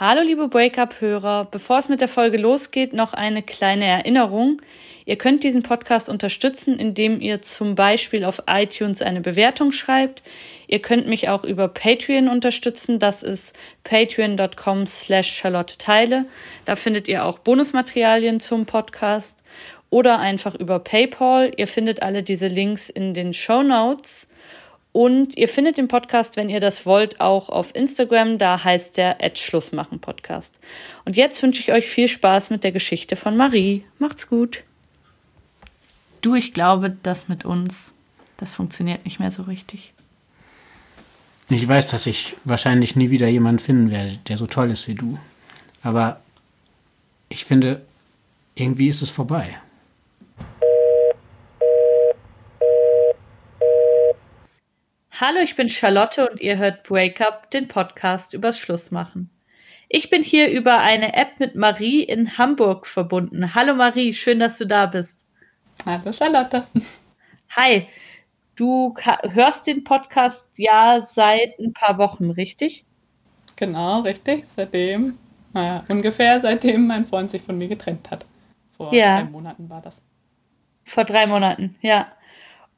Hallo liebe Breakup-Hörer, bevor es mit der Folge losgeht, noch eine kleine Erinnerung. Ihr könnt diesen Podcast unterstützen, indem ihr zum Beispiel auf iTunes eine Bewertung schreibt. Ihr könnt mich auch über Patreon unterstützen. Das ist patreon.com slash Charlotte Teile. Da findet ihr auch Bonusmaterialien zum Podcast oder einfach über PayPal. Ihr findet alle diese Links in den Show Notes. Und ihr findet den Podcast, wenn ihr das wollt, auch auf Instagram. Da heißt der Schlussmachen Podcast. Und jetzt wünsche ich euch viel Spaß mit der Geschichte von Marie. Macht's gut. Du, ich glaube, das mit uns, das funktioniert nicht mehr so richtig. Ich weiß, dass ich wahrscheinlich nie wieder jemanden finden werde, der so toll ist wie du. Aber ich finde, irgendwie ist es vorbei. Hallo, ich bin Charlotte und ihr hört Breakup, den Podcast übers Schlussmachen. Ich bin hier über eine App mit Marie in Hamburg verbunden. Hallo Marie, schön, dass du da bist. Hallo Charlotte. Hi, Du hörst den Podcast ja seit ein paar Wochen, richtig? Genau, richtig. Seitdem, naja, ungefähr seitdem mein Freund sich von mir getrennt hat. Vor ja. drei Monaten war das. Vor drei Monaten, ja.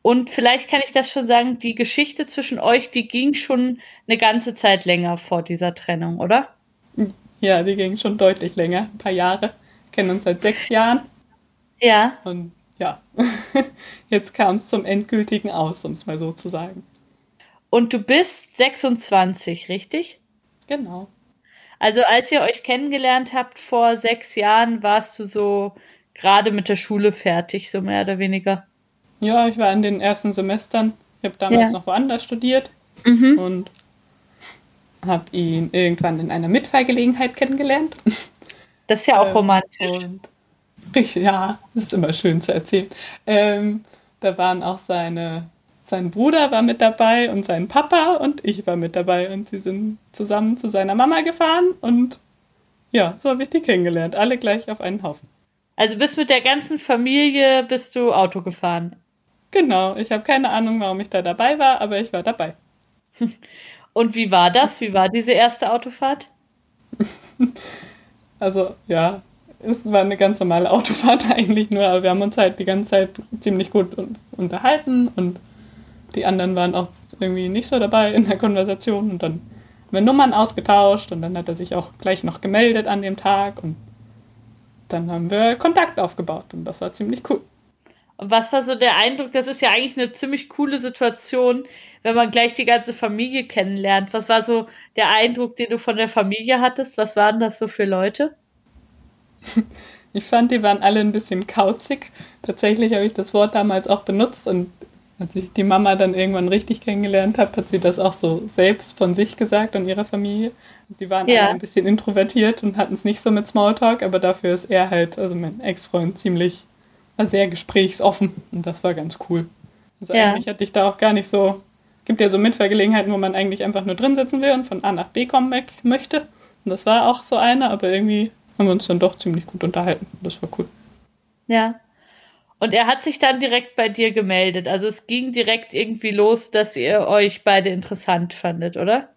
Und vielleicht kann ich das schon sagen, die Geschichte zwischen euch, die ging schon eine ganze Zeit länger vor dieser Trennung, oder? Ja, die ging schon deutlich länger, ein paar Jahre. Kennen uns seit sechs Jahren. Ja. Und ja, jetzt kam es zum endgültigen Aus, um es mal so zu sagen. Und du bist 26, richtig? Genau. Also als ihr euch kennengelernt habt vor sechs Jahren, warst du so gerade mit der Schule fertig, so mehr oder weniger. Ja, ich war in den ersten Semestern. Ich habe damals ja. noch woanders studiert mhm. und habe ihn irgendwann in einer Mitfahrgelegenheit kennengelernt. Das ist ja auch ähm, romantisch. Und Ja, das ist immer schön zu erzählen. Ähm, da waren auch seine, sein Bruder war mit dabei und sein Papa und ich war mit dabei und sie sind zusammen zu seiner Mama gefahren und ja, so habe ich die kennengelernt. Alle gleich auf einen Haufen. Also bist mit der ganzen Familie bist du Auto gefahren? Genau, ich habe keine Ahnung, warum ich da dabei war, aber ich war dabei. Und wie war das? Wie war diese erste Autofahrt? also ja, es war eine ganz normale Autofahrt eigentlich nur, aber wir haben uns halt die ganze Zeit ziemlich gut unterhalten und die anderen waren auch irgendwie nicht so dabei in der Konversation und dann haben wir Nummern ausgetauscht und dann hat er sich auch gleich noch gemeldet an dem Tag und dann haben wir Kontakt aufgebaut und das war ziemlich cool. Und was war so der Eindruck? Das ist ja eigentlich eine ziemlich coole Situation, wenn man gleich die ganze Familie kennenlernt. Was war so der Eindruck, den du von der Familie hattest? Was waren das so für Leute? Ich fand, die waren alle ein bisschen kauzig. Tatsächlich habe ich das Wort damals auch benutzt und als ich die Mama dann irgendwann richtig kennengelernt habe, hat sie das auch so selbst von sich gesagt und ihrer Familie. Sie waren ja. alle ein bisschen introvertiert und hatten es nicht so mit Smalltalk, aber dafür ist er halt, also mein Ex-Freund, ziemlich, war sehr gesprächsoffen und das war ganz cool. Also ja. eigentlich hatte ich da auch gar nicht so, gibt ja so Mitfahrgelegenheiten, wo man eigentlich einfach nur drin sitzen will und von A nach B kommen möchte. Und das war auch so eine, aber irgendwie haben wir uns dann doch ziemlich gut unterhalten. Das war cool. Ja. Und er hat sich dann direkt bei dir gemeldet. Also es ging direkt irgendwie los, dass ihr euch beide interessant fandet, oder?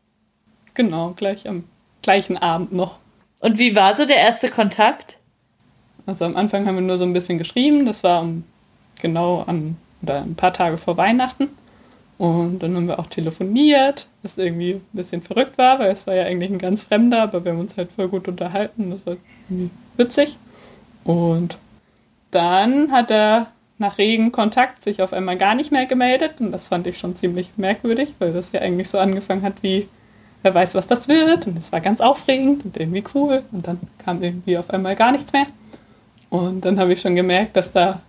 Genau, gleich am gleichen Abend noch. Und wie war so der erste Kontakt? Also am Anfang haben wir nur so ein bisschen geschrieben. Das war genau an oder ein paar Tage vor Weihnachten. Und dann haben wir auch telefoniert, was irgendwie ein bisschen verrückt war, weil es war ja eigentlich ein ganz Fremder, aber wir haben uns halt voll gut unterhalten. Das war irgendwie witzig. Und dann hat er nach regen Kontakt sich auf einmal gar nicht mehr gemeldet. Und das fand ich schon ziemlich merkwürdig, weil das ja eigentlich so angefangen hat wie, wer weiß, was das wird. Und es war ganz aufregend und irgendwie cool. Und dann kam irgendwie auf einmal gar nichts mehr. Und dann habe ich schon gemerkt, dass da,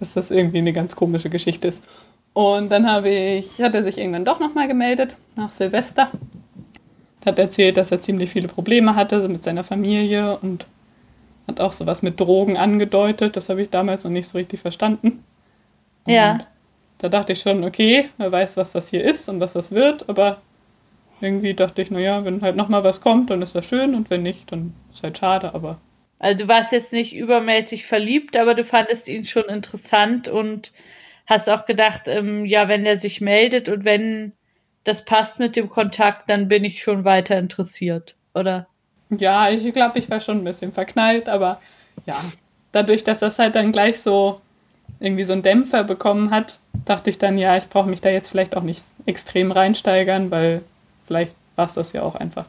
dass das irgendwie eine ganz komische Geschichte ist. Und dann habe ich, hat er sich irgendwann doch nochmal gemeldet, nach Silvester. Hat erzählt, dass er ziemlich viele Probleme hatte mit seiner Familie und hat auch sowas mit Drogen angedeutet. Das habe ich damals noch nicht so richtig verstanden. Und ja. Da dachte ich schon, okay, wer weiß, was das hier ist und was das wird, aber irgendwie dachte ich, naja, wenn halt nochmal was kommt, dann ist das schön und wenn nicht, dann ist halt schade, aber. Also du warst jetzt nicht übermäßig verliebt, aber du fandest ihn schon interessant und hast auch gedacht, ähm, ja, wenn er sich meldet und wenn das passt mit dem Kontakt, dann bin ich schon weiter interessiert, oder? Ja, ich glaube, ich war schon ein bisschen verknallt, aber ja, dadurch, dass das halt dann gleich so irgendwie so einen Dämpfer bekommen hat, dachte ich dann, ja, ich brauche mich da jetzt vielleicht auch nicht extrem reinsteigern, weil vielleicht war es das ja auch einfach.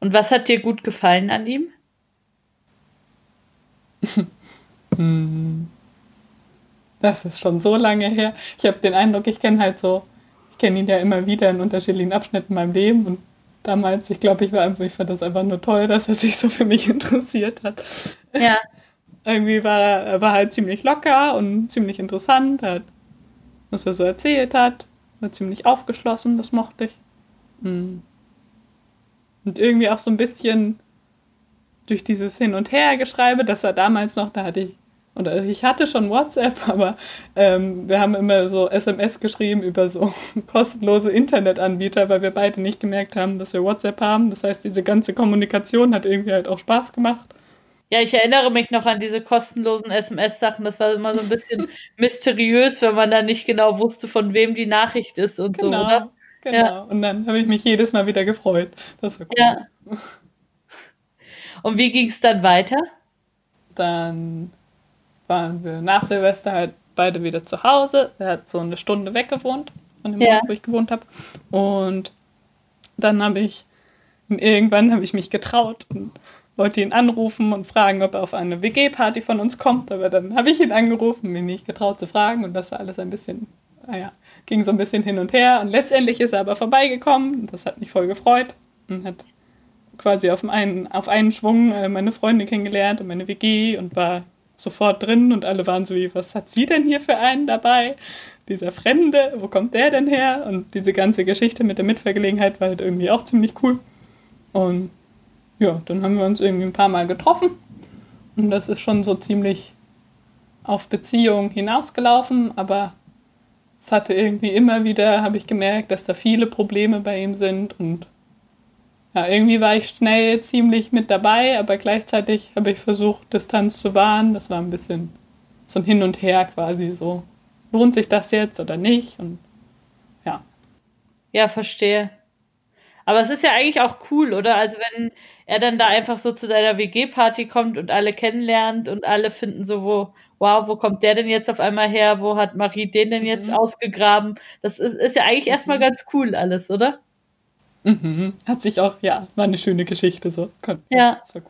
Und was hat dir gut gefallen an ihm? Das ist schon so lange her. Ich habe den Eindruck, ich kenne halt so, ich kenne ihn ja immer wieder in unterschiedlichen Abschnitten in meinem Leben und damals, ich glaube, ich war einfach, ich fand das einfach nur toll, dass er sich so für mich interessiert hat. Ja. Irgendwie war er war halt ziemlich locker und ziemlich interessant, halt, was er so erzählt hat. War ziemlich aufgeschlossen, das mochte ich. Hm. Und irgendwie auch so ein bisschen durch dieses Hin- und Her-Geschreibe, das war damals noch, da hatte ich, oder ich hatte schon WhatsApp, aber ähm, wir haben immer so SMS geschrieben über so kostenlose Internetanbieter, weil wir beide nicht gemerkt haben, dass wir WhatsApp haben. Das heißt, diese ganze Kommunikation hat irgendwie halt auch Spaß gemacht. Ja, ich erinnere mich noch an diese kostenlosen SMS-Sachen. Das war immer so ein bisschen mysteriös, wenn man da nicht genau wusste, von wem die Nachricht ist und genau, so, oder? Genau. Ja. Und dann habe ich mich jedes Mal wieder gefreut. Das war cool. Ja. Und wie ging es dann weiter? Dann waren wir nach Silvester halt beide wieder zu Hause. Er hat so eine Stunde weg gewohnt von dem Ja. Ort, wo ich gewohnt habe. Und dann habe ich, irgendwann habe ich mich getraut und wollte ihn anrufen und fragen, ob er auf eine WG-Party von uns kommt. Aber dann habe ich ihn angerufen, mich nicht getraut zu fragen. Und das war alles ein bisschen, naja, ging so ein bisschen hin und her. Und letztendlich ist er aber vorbeigekommen. Das hat mich voll gefreut. Und hat quasi auf einen, auf einen Schwung äh, meine Freundin kennengelernt und meine WG und war sofort drin und alle waren so wie, was hat sie denn hier für einen dabei? Dieser Fremde, wo kommt der denn her? Und diese ganze Geschichte mit der Mitvergelegenheit war halt irgendwie auch ziemlich cool. Und ja, dann haben wir uns irgendwie ein paar Mal getroffen und das ist schon so ziemlich auf Beziehung hinausgelaufen, aber es hatte irgendwie immer wieder, habe ich gemerkt, dass da viele Probleme bei ihm sind und ja, irgendwie war ich schnell ziemlich mit dabei, aber gleichzeitig habe ich versucht, Distanz zu wahren. Das war ein bisschen so ein Hin und Her quasi so. Lohnt sich das jetzt oder nicht? Und ja. Ja, verstehe. Aber es ist ja eigentlich auch cool, oder? Also wenn er dann da einfach so zu deiner WG-Party kommt und alle kennenlernt und alle finden so, wo, wow, wo kommt der denn jetzt auf einmal her? Wo hat Marie den denn jetzt Mhm. ausgegraben? Das ist, ist ja eigentlich erstmal ganz cool alles, oder? Mhm. Hat sich auch, ja, war eine schöne Geschichte so. Kon- Ja. Das war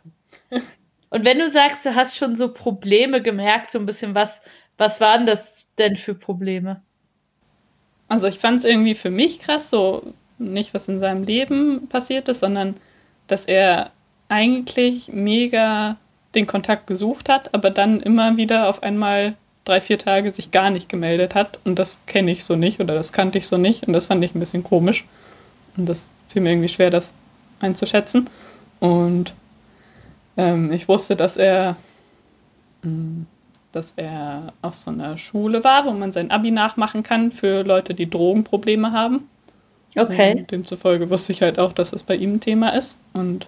cool. Und wenn du sagst, du hast schon so Probleme gemerkt, so ein bisschen, was, was waren das denn für Probleme? Also ich fand es irgendwie für mich krass, so nicht, was in seinem Leben passiert ist, sondern dass er eigentlich mega den Kontakt gesucht hat, aber dann immer wieder auf einmal drei, vier Tage sich gar nicht gemeldet hat. Und das kenne ich so nicht oder das kannte ich so nicht. Und das fand ich ein bisschen komisch. Und das fiel mir irgendwie schwer, das einzuschätzen. Und ähm, ich wusste, dass er, mh, dass er auf so einer Schule war, wo man sein Abi nachmachen kann für Leute, die Drogenprobleme haben. Okay. Und demzufolge wusste ich halt auch, dass das bei ihm ein Thema ist. Und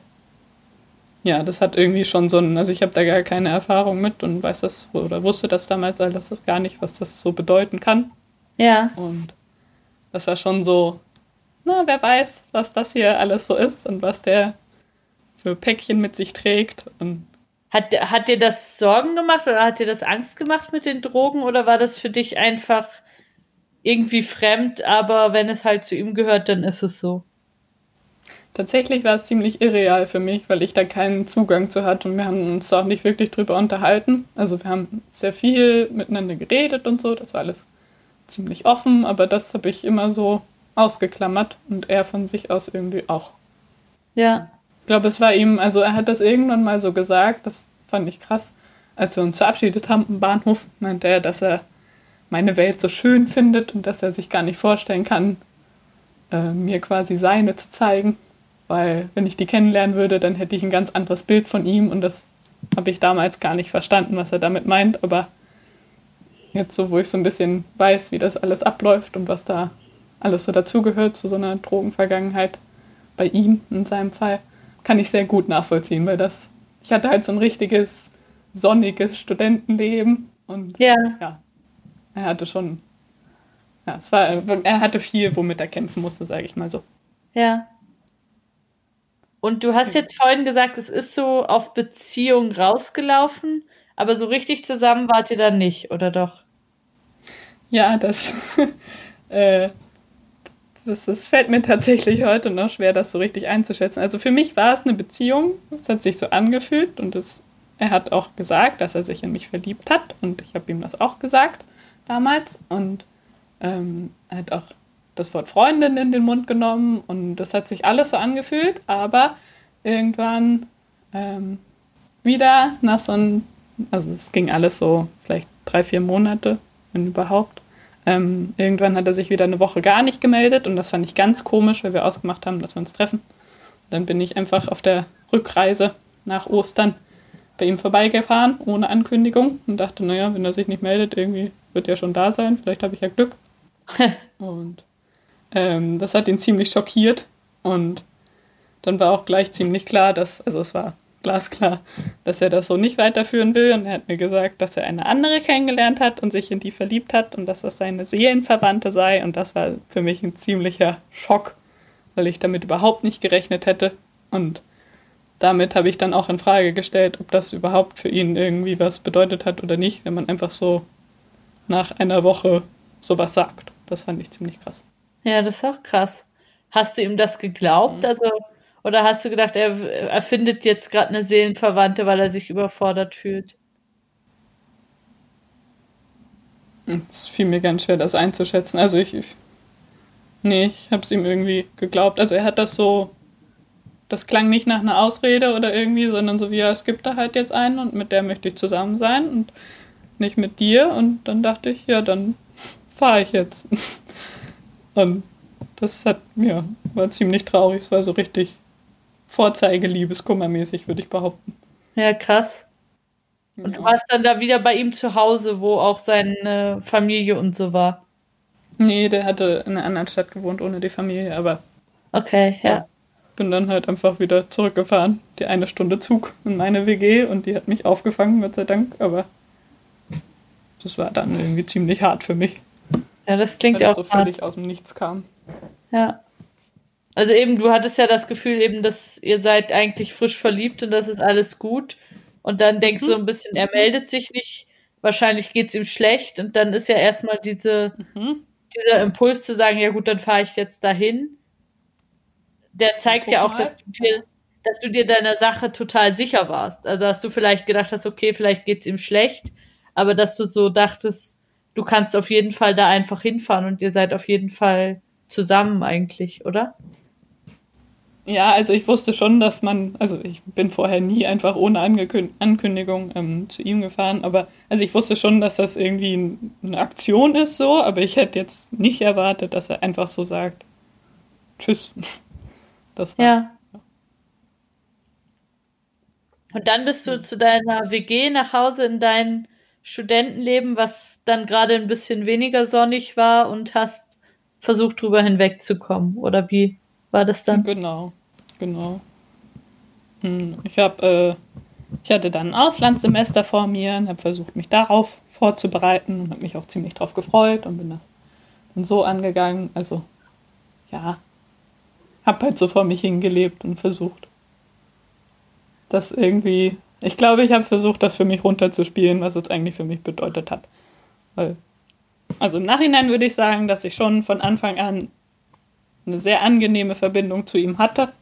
ja, das hat irgendwie schon so ein, also ich habe da gar keine Erfahrung mit und weiß das oder wusste das damals alles gar nicht, was das so bedeuten kann. Ja. Und das war schon so, na, wer weiß, was das hier alles so ist und was der für Päckchen mit sich trägt. Und Hat, hat dir das Sorgen gemacht oder hat dir das Angst gemacht mit den Drogen oder war das für dich einfach irgendwie fremd, aber wenn es halt zu ihm gehört, dann ist es so? tatsächlich war es ziemlich irreal für mich, weil ich da keinen Zugang zu hatte und wir haben uns auch nicht wirklich drüber unterhalten. Also wir haben sehr viel miteinander geredet und so, das war alles ziemlich offen, aber das habe ich immer so ausgeklammert und er von sich aus irgendwie auch. Ja. Ich glaube, es war ihm, also er hat das irgendwann mal so gesagt, das fand ich krass. Als wir uns verabschiedet haben am Bahnhof, meinte er, dass er meine Welt so schön findet und dass er sich gar nicht vorstellen kann, äh, mir quasi seine zu zeigen. Weil wenn ich die kennenlernen würde, dann hätte ich ein ganz anderes Bild von ihm und das habe ich damals gar nicht verstanden, was er damit meint. Aber jetzt so, wo ich so ein bisschen weiß, wie das alles abläuft und was da alles so dazugehört zu so einer Drogenvergangenheit bei ihm in seinem Fall, kann ich sehr gut nachvollziehen, weil das, ich hatte halt so ein richtiges sonniges Studentenleben und Ja. ja, er hatte schon, ja, es war, er hatte viel, womit er kämpfen musste, sage ich mal so. Ja. Und du hast jetzt vorhin gesagt, es ist so auf Beziehung rausgelaufen, aber so richtig zusammen wart ihr dann nicht, oder doch? Ja, das, äh, das, das fällt mir tatsächlich heute noch schwer, das so richtig einzuschätzen. Also für mich war es eine Beziehung, es hat sich so angefühlt und es, er hat auch gesagt, dass er sich in mich verliebt hat und ich habe ihm das auch gesagt damals und ähm, er hat auch das Wort Freundin in den Mund genommen und das hat sich alles so angefühlt, aber irgendwann ähm, wieder nach so einem, also es ging alles so vielleicht drei, vier Monate, wenn überhaupt. Ähm, irgendwann hat er sich wieder eine Woche gar nicht gemeldet und das fand ich ganz komisch, weil wir ausgemacht haben, dass wir uns treffen. Und dann bin ich einfach auf der Rückreise nach Ostern bei ihm vorbeigefahren, ohne Ankündigung und dachte, naja, wenn er sich nicht meldet, irgendwie wird er schon da sein, vielleicht habe ich ja Glück. und ähm, das hat ihn ziemlich schockiert und dann war auch gleich ziemlich klar, dass, also es war glasklar, dass er das so nicht weiterführen will. Und er hat mir gesagt, dass er eine andere kennengelernt hat und sich in die verliebt hat und dass das seine Seelenverwandte sei. Und das war für mich ein ziemlicher Schock, weil ich damit überhaupt nicht gerechnet hätte. Und damit habe ich dann auch in Frage gestellt, ob das überhaupt für ihn irgendwie was bedeutet hat oder nicht, wenn man einfach so nach einer Woche sowas sagt. Das fand ich ziemlich krass. Ja, das ist auch krass. Hast du ihm das geglaubt? Mhm. Also, oder hast du gedacht, er erfindet jetzt gerade eine Seelenverwandte, weil er sich überfordert fühlt? Es fiel mir ganz schwer, das einzuschätzen. Also ich, ich nee, ich habe es ihm irgendwie geglaubt. Also er hat das so, das klang nicht nach einer Ausrede oder irgendwie, sondern so wie, ja, es gibt da halt jetzt einen und mit der möchte ich zusammen sein und nicht mit dir. Und dann dachte ich, ja, dann fahre ich jetzt. Und das hat, ja, war ziemlich traurig. Es war so richtig Vorzeige-Liebeskummermäßig, würde ich behaupten. Ja, krass. Und ja. du warst dann da wieder bei ihm zu Hause, wo auch seine Familie und so war. Nee, der hatte in einer anderen Stadt gewohnt ohne die Familie, aber. Okay, ja. ja. Bin dann halt einfach wieder zurückgefahren. Die eine Stunde Zug in meine WG und die hat mich aufgefangen, Gott sei Dank, aber das war dann irgendwie ziemlich hart für mich. Ja, das klingt ja auch. so völlig aus dem Nichts kam. Ja. Also eben, du hattest ja das Gefühl eben, dass ihr seid eigentlich frisch verliebt und das ist alles gut. Und dann denkst mhm. du ein bisschen, er meldet sich nicht, wahrscheinlich geht es ihm schlecht. Und dann ist ja erstmal diese, mhm. dieser Impuls zu sagen, ja gut, dann fahre ich jetzt dahin. Der zeigt ja auch, dass du dir, dass du dir deiner Sache total sicher warst. Also dass du vielleicht gedacht hast, okay, vielleicht geht es ihm schlecht, aber dass du so dachtest, du kannst auf jeden Fall da einfach hinfahren und ihr seid auf jeden Fall zusammen eigentlich, oder? Ja, also ich wusste schon, dass man, also ich bin vorher nie einfach ohne Ankündigung ähm, zu ihm gefahren, aber also ich wusste schon, dass das irgendwie eine Aktion ist so, aber ich hätte jetzt nicht erwartet, dass er einfach so sagt, tschüss. Das war, ja. Und dann bist du zu deiner WG nach Hause in dein Studentenleben, was dann gerade ein bisschen weniger sonnig war und hast versucht, drüber hinwegzukommen. Oder wie war das dann? Genau, genau. Hm, ich habe, äh, ich hatte dann ein Auslandssemester vor mir und habe versucht, mich darauf vorzubereiten und habe mich auch ziemlich drauf gefreut und bin das dann so angegangen. Also, ja, habe halt so vor mich hingelebt und versucht, das irgendwie. Ich glaube, ich habe versucht, das für mich runterzuspielen, was es eigentlich für mich bedeutet hat. Weil, also im Nachhinein würde ich sagen, dass ich schon von Anfang an eine sehr angenehme Verbindung zu ihm hatte.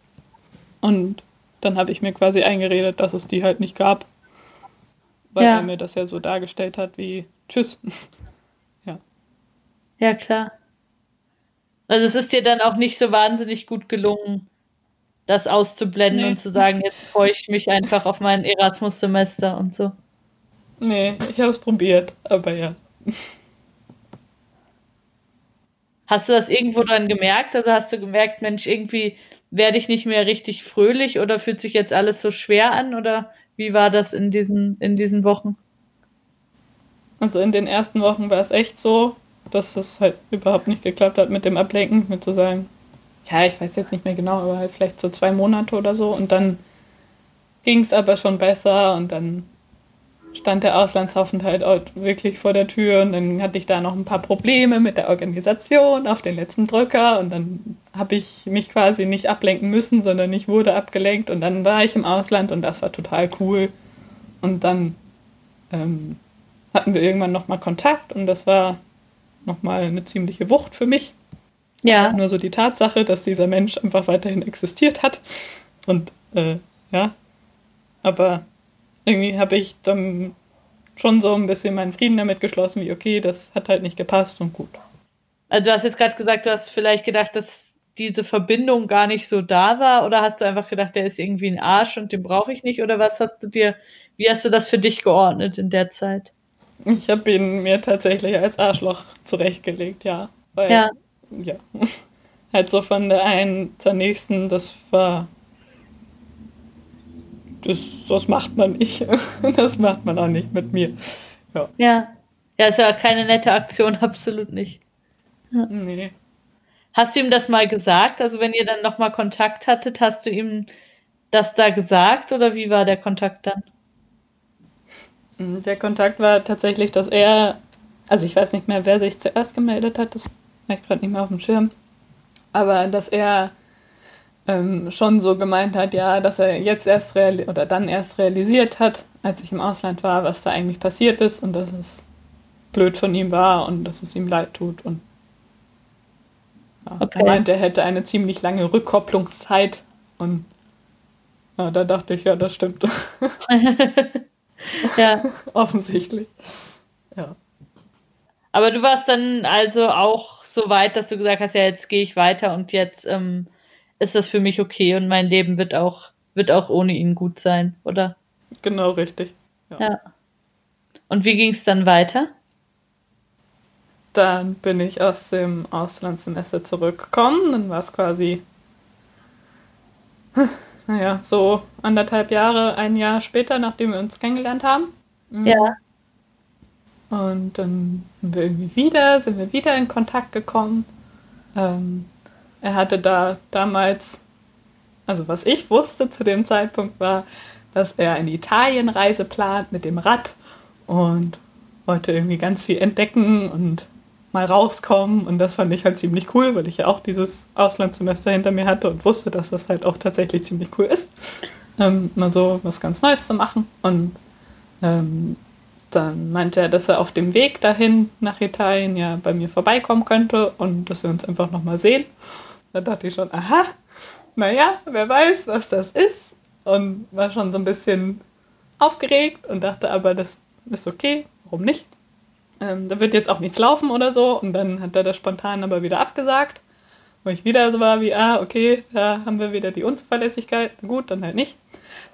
Und dann habe ich mir quasi eingeredet, dass es die halt nicht gab. Weil ja. er mir das ja so dargestellt hat wie Tschüss. ja. Ja, klar. Also es ist dir dann auch nicht so wahnsinnig gut gelungen, das auszublenden nee. und zu sagen, jetzt freue ich mich einfach auf mein Erasmus-Semester und so. Nee, ich habe es probiert, aber ja. Hast du das irgendwo dann gemerkt? Also hast du gemerkt, Mensch, irgendwie werde ich nicht mehr richtig fröhlich oder fühlt sich jetzt alles so schwer an? Oder wie war das in diesen, in diesen Wochen? Also in den ersten Wochen war es echt so, dass es halt überhaupt nicht geklappt hat mit dem Ablenken, mit zu sagen, ja, ich weiß jetzt nicht mehr genau, aber halt vielleicht so zwei Monate oder so. Und dann ging es aber schon besser und dann stand der Auslandsaufenthalt wirklich vor der Tür und dann hatte ich da noch ein paar Probleme mit der Organisation auf den letzten Drücker und dann habe ich mich quasi nicht ablenken müssen, sondern ich wurde abgelenkt und dann war ich im Ausland und das war total cool. Und dann ähm, hatten wir irgendwann nochmal Kontakt und das war nochmal eine ziemliche Wucht für mich. Ja. Nur so die Tatsache, dass dieser Mensch einfach weiterhin existiert hat. Und äh, ja, aber irgendwie habe ich dann schon so ein bisschen meinen Frieden damit geschlossen, wie okay, das hat halt nicht gepasst und gut. Also du hast jetzt gerade gesagt, du hast vielleicht gedacht, dass diese Verbindung gar nicht so da war oder hast du einfach gedacht, der ist irgendwie ein Arsch und den brauche ich nicht oder was hast du dir, wie hast du das für dich geordnet in der Zeit? Ich habe ihn mir tatsächlich als Arschloch zurechtgelegt, ja. Weil, ja. Ja. Halt so von der einen zur nächsten, das war. Das, das macht man nicht. Das macht man auch nicht mit mir. Ja. Ja. Ja, ist ja keine nette Aktion, absolut nicht. Ja. Nee. Hast du ihm das mal gesagt? Also, wenn ihr dann nochmal Kontakt hattet, hast du ihm das da gesagt oder wie war der Kontakt dann? Mhm, der Kontakt war tatsächlich, dass er, also ich weiß nicht mehr, wer sich zuerst gemeldet hat, das habe ich gerade nicht mehr auf dem Schirm, aber dass er ähm, schon so gemeint hat, ja, dass er jetzt erst oder dann erst realisiert hat, als ich im Ausland war, was da eigentlich passiert ist und dass es blöd von ihm war und dass es ihm leid tut und ja, okay. er meinte, er hätte eine ziemlich lange Rückkopplungszeit und ja, da dachte ich, ja, das stimmt. Ja. Offensichtlich. Ja. Aber du warst dann also auch so weit, dass du gesagt hast, ja, jetzt gehe ich weiter und jetzt ähm, ist das für mich okay und mein Leben wird auch, wird auch ohne ihn gut sein, oder? Genau, richtig. Ja. ja. Und wie ging es dann weiter? Dann bin ich aus dem Auslandssemester zurückgekommen. Dann war es quasi naja, so anderthalb Jahre, ein Jahr später, nachdem wir uns kennengelernt haben. Mhm. Ja. Und dann sind wir irgendwie wieder, sind wir wieder in Kontakt gekommen. Ähm, er hatte da damals, also was ich wusste zu dem Zeitpunkt war, dass er eine Italienreise plant mit dem Rad und wollte irgendwie ganz viel entdecken und mal rauskommen. Und das fand ich halt ziemlich cool, weil ich ja auch dieses Auslandssemester hinter mir hatte und wusste, dass das halt auch tatsächlich ziemlich cool ist, ähm, mal so was ganz Neues zu machen. Und ähm, dann meinte er, dass er auf dem Weg dahin nach Italien ja bei mir vorbeikommen könnte und dass wir uns einfach nochmal sehen. Da dachte ich schon, aha, naja, wer weiß, was das ist. Und war schon so ein bisschen aufgeregt und dachte aber, das ist okay, warum nicht? ähm, da wird jetzt auch nichts laufen oder so. Und dann hat er das spontan aber wieder abgesagt. Wo ich wieder so war wie, ah, okay, da haben wir wieder die Unzuverlässigkeit. Gut, dann halt nicht.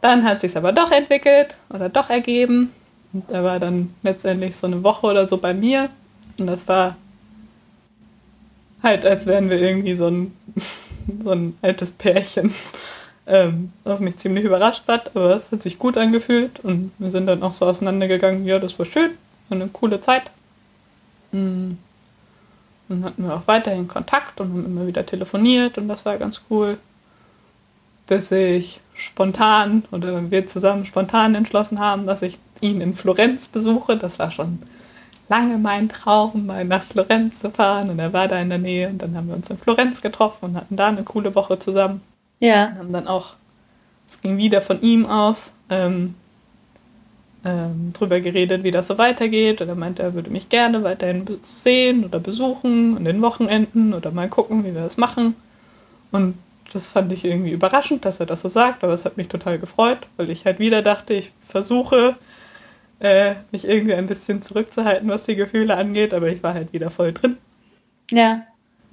Dann hat sich aber doch entwickelt oder doch ergeben. Und er war dann letztendlich so eine Woche oder so bei mir. Und das war halt, als wären wir irgendwie so ein, so ein altes Pärchen. Ähm, was mich ziemlich überrascht hat, aber es hat sich gut angefühlt und wir sind dann auch so auseinandergegangen, ja, das war schön, eine coole Zeit. Mm. Dann hatten wir auch weiterhin Kontakt und haben immer wieder telefoniert und das war ganz cool. Bis ich spontan oder wir zusammen spontan entschlossen haben, dass ich ihn in Florenz besuche. Das war schon lange mein Traum, mal nach Florenz zu fahren und er war da in der Nähe und dann haben wir uns in Florenz getroffen und hatten da eine coole Woche zusammen. Ja. Und haben dann auch, es ging wieder von ihm aus, ähm, ähm, drüber geredet, wie das so weitergeht. Und er meinte, er würde mich gerne weiterhin sehen oder besuchen an den Wochenenden oder mal gucken, wie wir das machen. Und das fand ich irgendwie überraschend, dass er das so sagt, aber es hat mich total gefreut, weil ich halt wieder dachte, ich versuche, äh, mich irgendwie ein bisschen zurückzuhalten, was die Gefühle angeht, aber ich war halt wieder voll drin. Ja.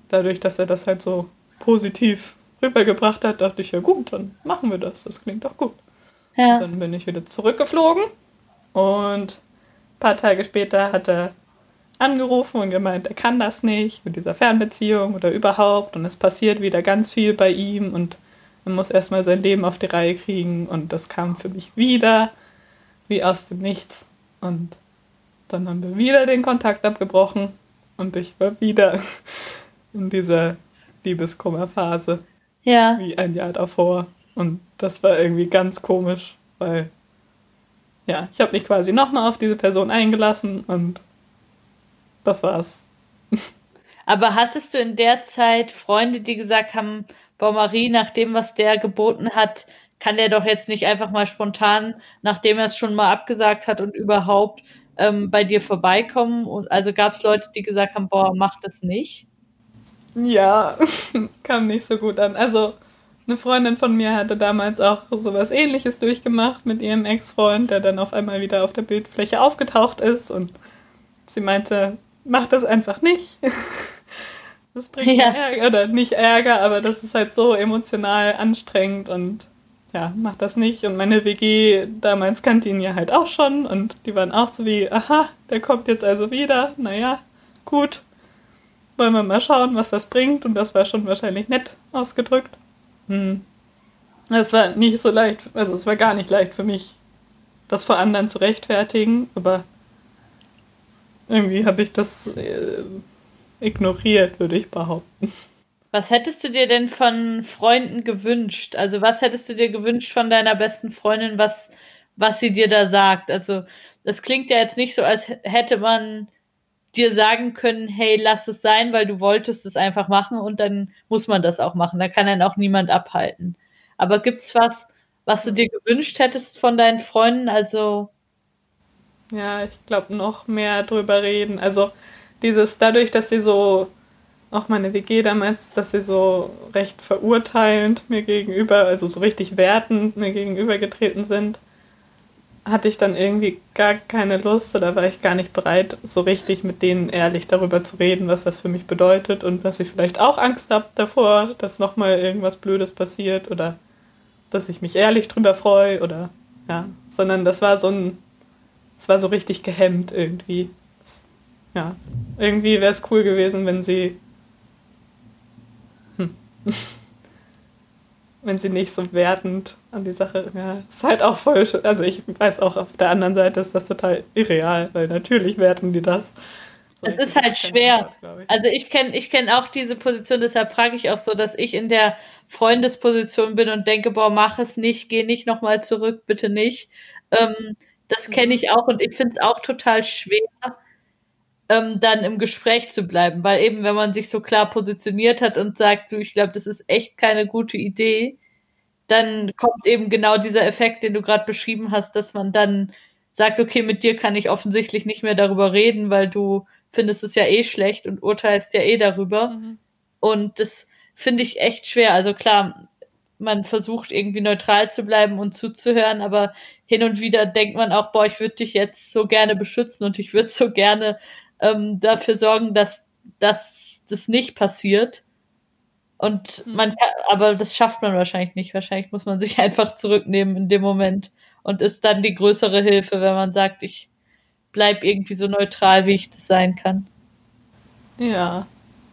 Dadurch, dass er das halt so positiv rübergebracht hat, dachte ich, ja gut, dann machen wir das. Das klingt doch gut. Ja. Dann bin ich wieder zurückgeflogen und ein paar Tage später hat er angerufen und gemeint, er kann das nicht mit dieser Fernbeziehung oder überhaupt. Und es passiert wieder ganz viel bei ihm und er muss erstmal sein Leben auf die Reihe kriegen. Und das kam für mich wieder wie aus dem Nichts. Und dann haben wir wieder den Kontakt abgebrochen und ich war wieder in dieser Liebeskummerphase. Ja. Wie ein Jahr davor. Und das war irgendwie ganz komisch, weil ja, ich habe mich quasi nochmal auf diese Person eingelassen und das war's. Aber hattest du in der Zeit Freunde, die gesagt haben, boah, Marie, nach dem, was der geboten hat, kann der doch jetzt nicht einfach mal spontan, nachdem er es schon mal abgesagt hat und überhaupt ähm, bei dir vorbeikommen? Und also gab es Leute, die gesagt haben, boah, mach das nicht? Ja, kam nicht so gut an. Also eine Freundin von mir hatte damals auch sowas ähnliches durchgemacht mit ihrem Ex-Freund, der dann auf einmal wieder auf der Bildfläche aufgetaucht ist und sie meinte, mach das einfach nicht. Das bringt ja. Ärger, oder nicht Ärger, aber das ist halt so emotional anstrengend und ja, mach das nicht. Und meine WG damals kannte ihn ja halt auch schon und die waren auch so wie, aha, der kommt jetzt also wieder, naja, gut, wollen wir mal schauen, was das bringt. Und das war schon wahrscheinlich nett ausgedrückt. Hm. Es war nicht so leicht, also es war gar nicht leicht für mich, das vor anderen zu rechtfertigen, aber irgendwie habe ich das äh, ignoriert, würde ich behaupten. Was hättest du dir denn von Freunden gewünscht? Also was hättest du dir gewünscht von deiner besten Freundin, was, was sie dir da sagt? Also das klingt ja jetzt nicht so, als hätte man dir sagen können, hey, lass es sein, weil du wolltest es einfach machen und dann muss man das auch machen. Da kann dann auch niemand abhalten. Aber gibt's was, was du dir gewünscht hättest von deinen Freunden? Also ja, ich glaube noch mehr drüber reden. Also dieses dadurch, dass sie so auch meine WG damals, dass sie so recht verurteilend mir gegenüber, also so richtig wertend mir gegenübergetreten sind, hatte ich dann irgendwie gar keine Lust oder war ich gar nicht bereit, so richtig mit denen ehrlich darüber zu reden, was das für mich bedeutet und dass ich vielleicht auch Angst habe davor, dass nochmal irgendwas Blödes passiert oder dass ich mich ehrlich drüber freue oder ja, sondern das war so ein, es war so richtig gehemmt irgendwie. Ja, irgendwie wäre es cool gewesen, wenn sie. wenn sie nicht so wertend an die Sache, ja, ist halt auch voll, also ich weiß auch, auf der anderen Seite ist das total irreal, weil natürlich werten die das. So, es ist halt schwer. Ich. Also ich kenne ich kenn auch diese Position, deshalb frage ich auch so, dass ich in der Freundesposition bin und denke, boah, mach es nicht, geh nicht nochmal zurück, bitte nicht. Ähm, das kenne ich auch und ich finde es auch total schwer, ähm, dann im Gespräch zu bleiben, weil eben, wenn man sich so klar positioniert hat und sagt, du, ich glaube, das ist echt keine gute Idee, dann kommt eben genau dieser Effekt, den du gerade beschrieben hast, dass man dann sagt, okay, mit dir kann ich offensichtlich nicht mehr darüber reden, weil du findest es ja eh schlecht und urteilst ja eh darüber. Mhm. Und das finde ich echt schwer. Also klar, man versucht irgendwie neutral zu bleiben und zuzuhören, aber hin und wieder denkt man auch, boah, ich würde dich jetzt so gerne beschützen und ich würde so gerne ähm, dafür sorgen, dass, dass das nicht passiert. Und hm. man kann, aber das schafft man wahrscheinlich nicht. Wahrscheinlich muss man sich einfach zurücknehmen in dem Moment und ist dann die größere Hilfe, wenn man sagt, ich bleib irgendwie so neutral, wie ich das sein kann. Ja,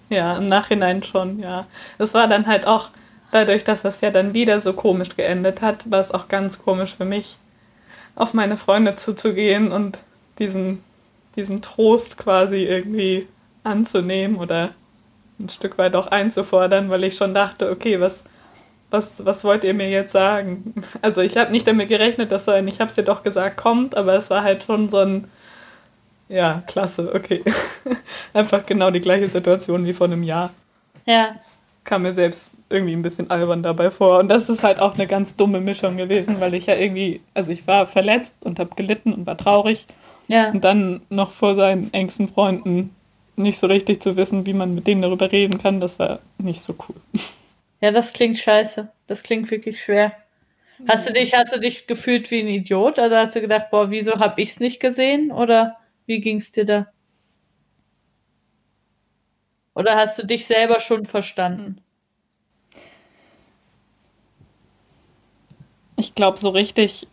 ja, im Nachhinein schon, ja. Es war dann halt auch dadurch, dass das ja dann wieder so komisch geendet hat, war es auch ganz komisch für mich, auf meine Freunde zuzugehen und diesen diesen Trost quasi irgendwie anzunehmen oder ein Stück weit auch einzufordern, weil ich schon dachte, okay, was, was, was wollt ihr mir jetzt sagen? Also ich habe nicht damit gerechnet, dass so ein, ich habe es dir doch gesagt, kommt, aber es war halt schon so ein, ja, klasse, okay. Einfach genau die gleiche Situation wie vor einem Jahr. Ja. Das kam mir selbst irgendwie ein bisschen albern dabei vor. Und das ist halt auch eine ganz dumme Mischung gewesen, weil ich ja irgendwie, also ich war verletzt und habe gelitten und war traurig ja. Und dann noch vor seinen engsten Freunden nicht so richtig zu wissen, wie man mit denen darüber reden kann, das war nicht so cool. Ja, das klingt scheiße. Das klingt wirklich schwer. Hast du dich, hast du dich gefühlt wie ein Idiot? Also hast du gedacht, boah, wieso hab ich's nicht gesehen? Oder wie ging's dir da? Oder hast du dich selber schon verstanden? Ich glaube, so richtig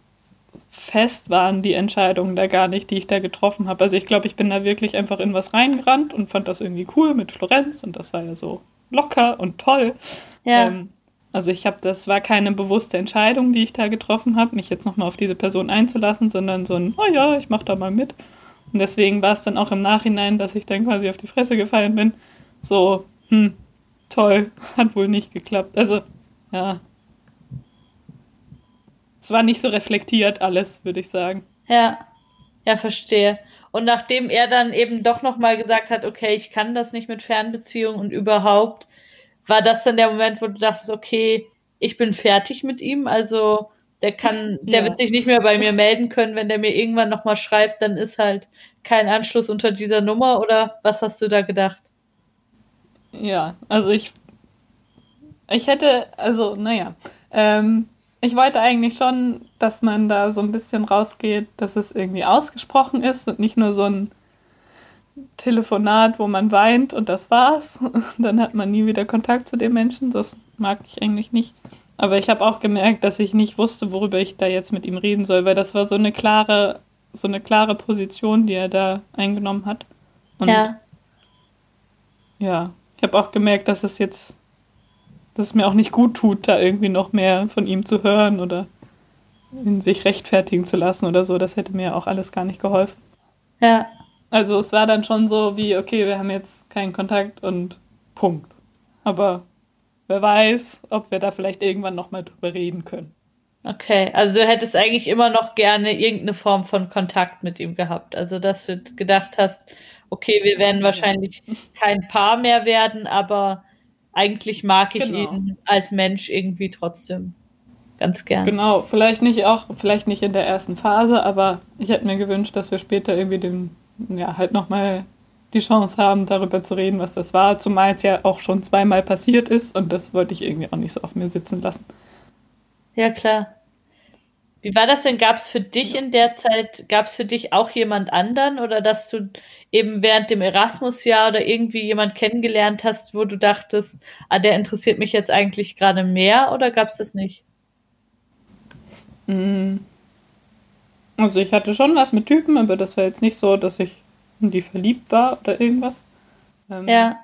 fest waren die Entscheidungen da gar nicht, die ich da getroffen habe. Also ich glaube, ich bin da wirklich einfach in was reingerannt und fand das irgendwie cool mit Florenz und das war ja so locker und toll. Ja. Ähm, also ich habe, das war keine bewusste Entscheidung, die ich da getroffen habe, mich jetzt nochmal auf diese Person einzulassen, sondern so ein, oh ja, ich mache da mal mit. Und deswegen war es dann auch im Nachhinein, dass ich dann quasi auf die Fresse gefallen bin. So, hm, toll, hat wohl nicht geklappt. Also, ja, es war nicht so reflektiert alles, würde ich sagen. Ja, ja, verstehe. Und nachdem er dann eben doch nochmal gesagt hat, okay, ich kann das nicht mit Fernbeziehung und überhaupt, war das dann der Moment, wo du dachtest, okay, ich bin fertig mit ihm, also der kann, ja. der wird sich nicht mehr bei mir melden können, wenn der mir irgendwann nochmal schreibt, dann ist halt kein Anschluss unter dieser Nummer oder was hast du da gedacht? Ja, also ich, ich hätte, also naja, ähm, ich wollte eigentlich schon, dass man da so ein bisschen rausgeht, dass es irgendwie ausgesprochen ist und nicht nur so ein Telefonat, wo man weint und das war's. Dann hat man nie wieder Kontakt zu den Menschen. Das mag ich eigentlich nicht. Aber ich habe auch gemerkt, dass ich nicht wusste, worüber ich da jetzt mit ihm reden soll, weil das war so eine klare, so eine klare Position, die er da eingenommen hat. Und ja. Ja, ich habe auch gemerkt, dass es jetzt dass es mir auch nicht gut tut, da irgendwie noch mehr von ihm zu hören oder in sich rechtfertigen zu lassen oder so. Das hätte mir auch alles gar nicht geholfen. Ja. Also es war dann schon so wie, okay, wir haben jetzt keinen Kontakt und Punkt. Aber wer weiß, ob wir da vielleicht irgendwann nochmal drüber reden können. Okay, also du hättest eigentlich immer noch gerne irgendeine Form von Kontakt mit ihm gehabt. Also dass du gedacht hast, okay, wir werden wahrscheinlich kein Paar mehr werden, aber eigentlich mag ich genau. ihn als Mensch irgendwie trotzdem ganz gern. Genau, vielleicht nicht auch, vielleicht nicht in der ersten Phase, aber ich hätte mir gewünscht, dass wir später irgendwie dem, ja, halt nochmal die Chance haben, darüber zu reden, was das war, zumal es ja auch schon zweimal passiert ist und das wollte ich irgendwie auch nicht so auf mir sitzen lassen. Ja, klar. Wie war das denn? Gab es für dich in der Zeit, gab es für dich auch jemand anderen oder dass du eben während dem Erasmus-Jahr oder irgendwie jemand kennengelernt hast, wo du dachtest, ah, der interessiert mich jetzt eigentlich gerade mehr oder gab es das nicht? Mm. Also ich hatte schon was mit Typen, aber das war jetzt nicht so, dass ich in die verliebt war oder irgendwas. Ähm, ja.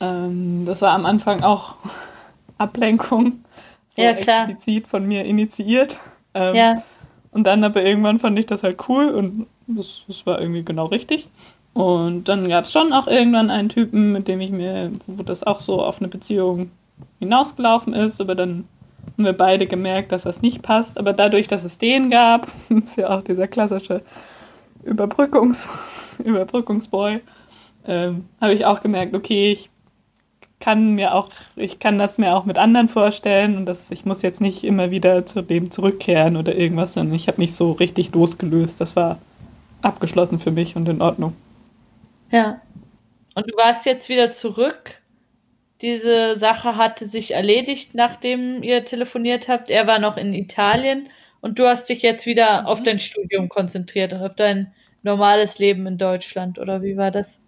Ähm, das war am Anfang auch Ablenkung so ja, explizit von mir initiiert. Ähm, ja. Und dann aber irgendwann fand ich das halt cool und das, das war irgendwie genau richtig. Und dann gab es schon auch irgendwann einen Typen, mit dem ich mir, wo das auch so auf eine Beziehung hinausgelaufen ist, aber dann haben wir beide gemerkt, dass das nicht passt. Aber dadurch, dass es den gab, ist ja auch dieser klassische Überbrückungs Überbrückungsboy, ähm, habe ich auch gemerkt, okay, ich kann mir auch, ich kann das mir auch mit anderen vorstellen und das, ich muss jetzt nicht immer wieder zu dem zurückkehren oder irgendwas, sondern ich habe mich so richtig losgelöst. Das war abgeschlossen für mich und in Ordnung. Ja. Und du warst jetzt wieder zurück. Diese Sache hatte sich erledigt, nachdem ihr telefoniert habt. Er war noch in Italien und du hast dich jetzt wieder mhm. auf dein Studium konzentriert und auf dein normales Leben in Deutschland, oder wie war das?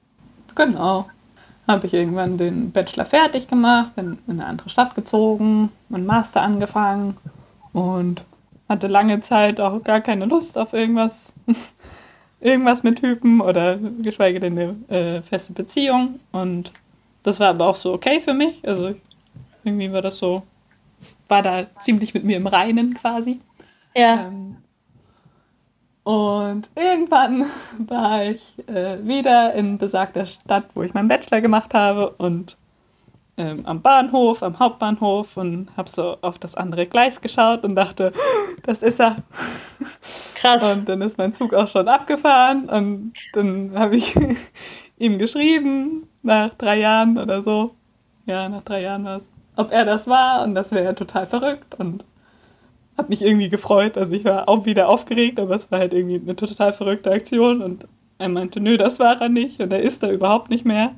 Genau habe ich irgendwann den Bachelor fertig gemacht, bin in eine andere Stadt gezogen, meinen Master angefangen und hatte lange Zeit auch gar keine Lust auf irgendwas, irgendwas mit Typen oder geschweige denn eine äh, feste Beziehung. Und das war aber auch so okay für mich. Also irgendwie war das so, war da ziemlich mit mir im Reinen quasi. Ja. Ähm, und irgendwann war ich äh, wieder in besagter Stadt, wo ich meinen Bachelor gemacht habe und ähm, am Bahnhof, am Hauptbahnhof und habe so auf das andere Gleis geschaut und dachte, das ist er. Krass. Und dann ist mein Zug auch schon abgefahren und dann habe ich ihm geschrieben, nach drei Jahren oder so, ja, nach drei Jahren war es, ob er das war und das wäre ja total verrückt und hat mich irgendwie gefreut. Also ich war auch wieder aufgeregt, aber es war halt irgendwie eine total verrückte Aktion und er meinte, nö, das war er nicht und er ist da überhaupt nicht mehr.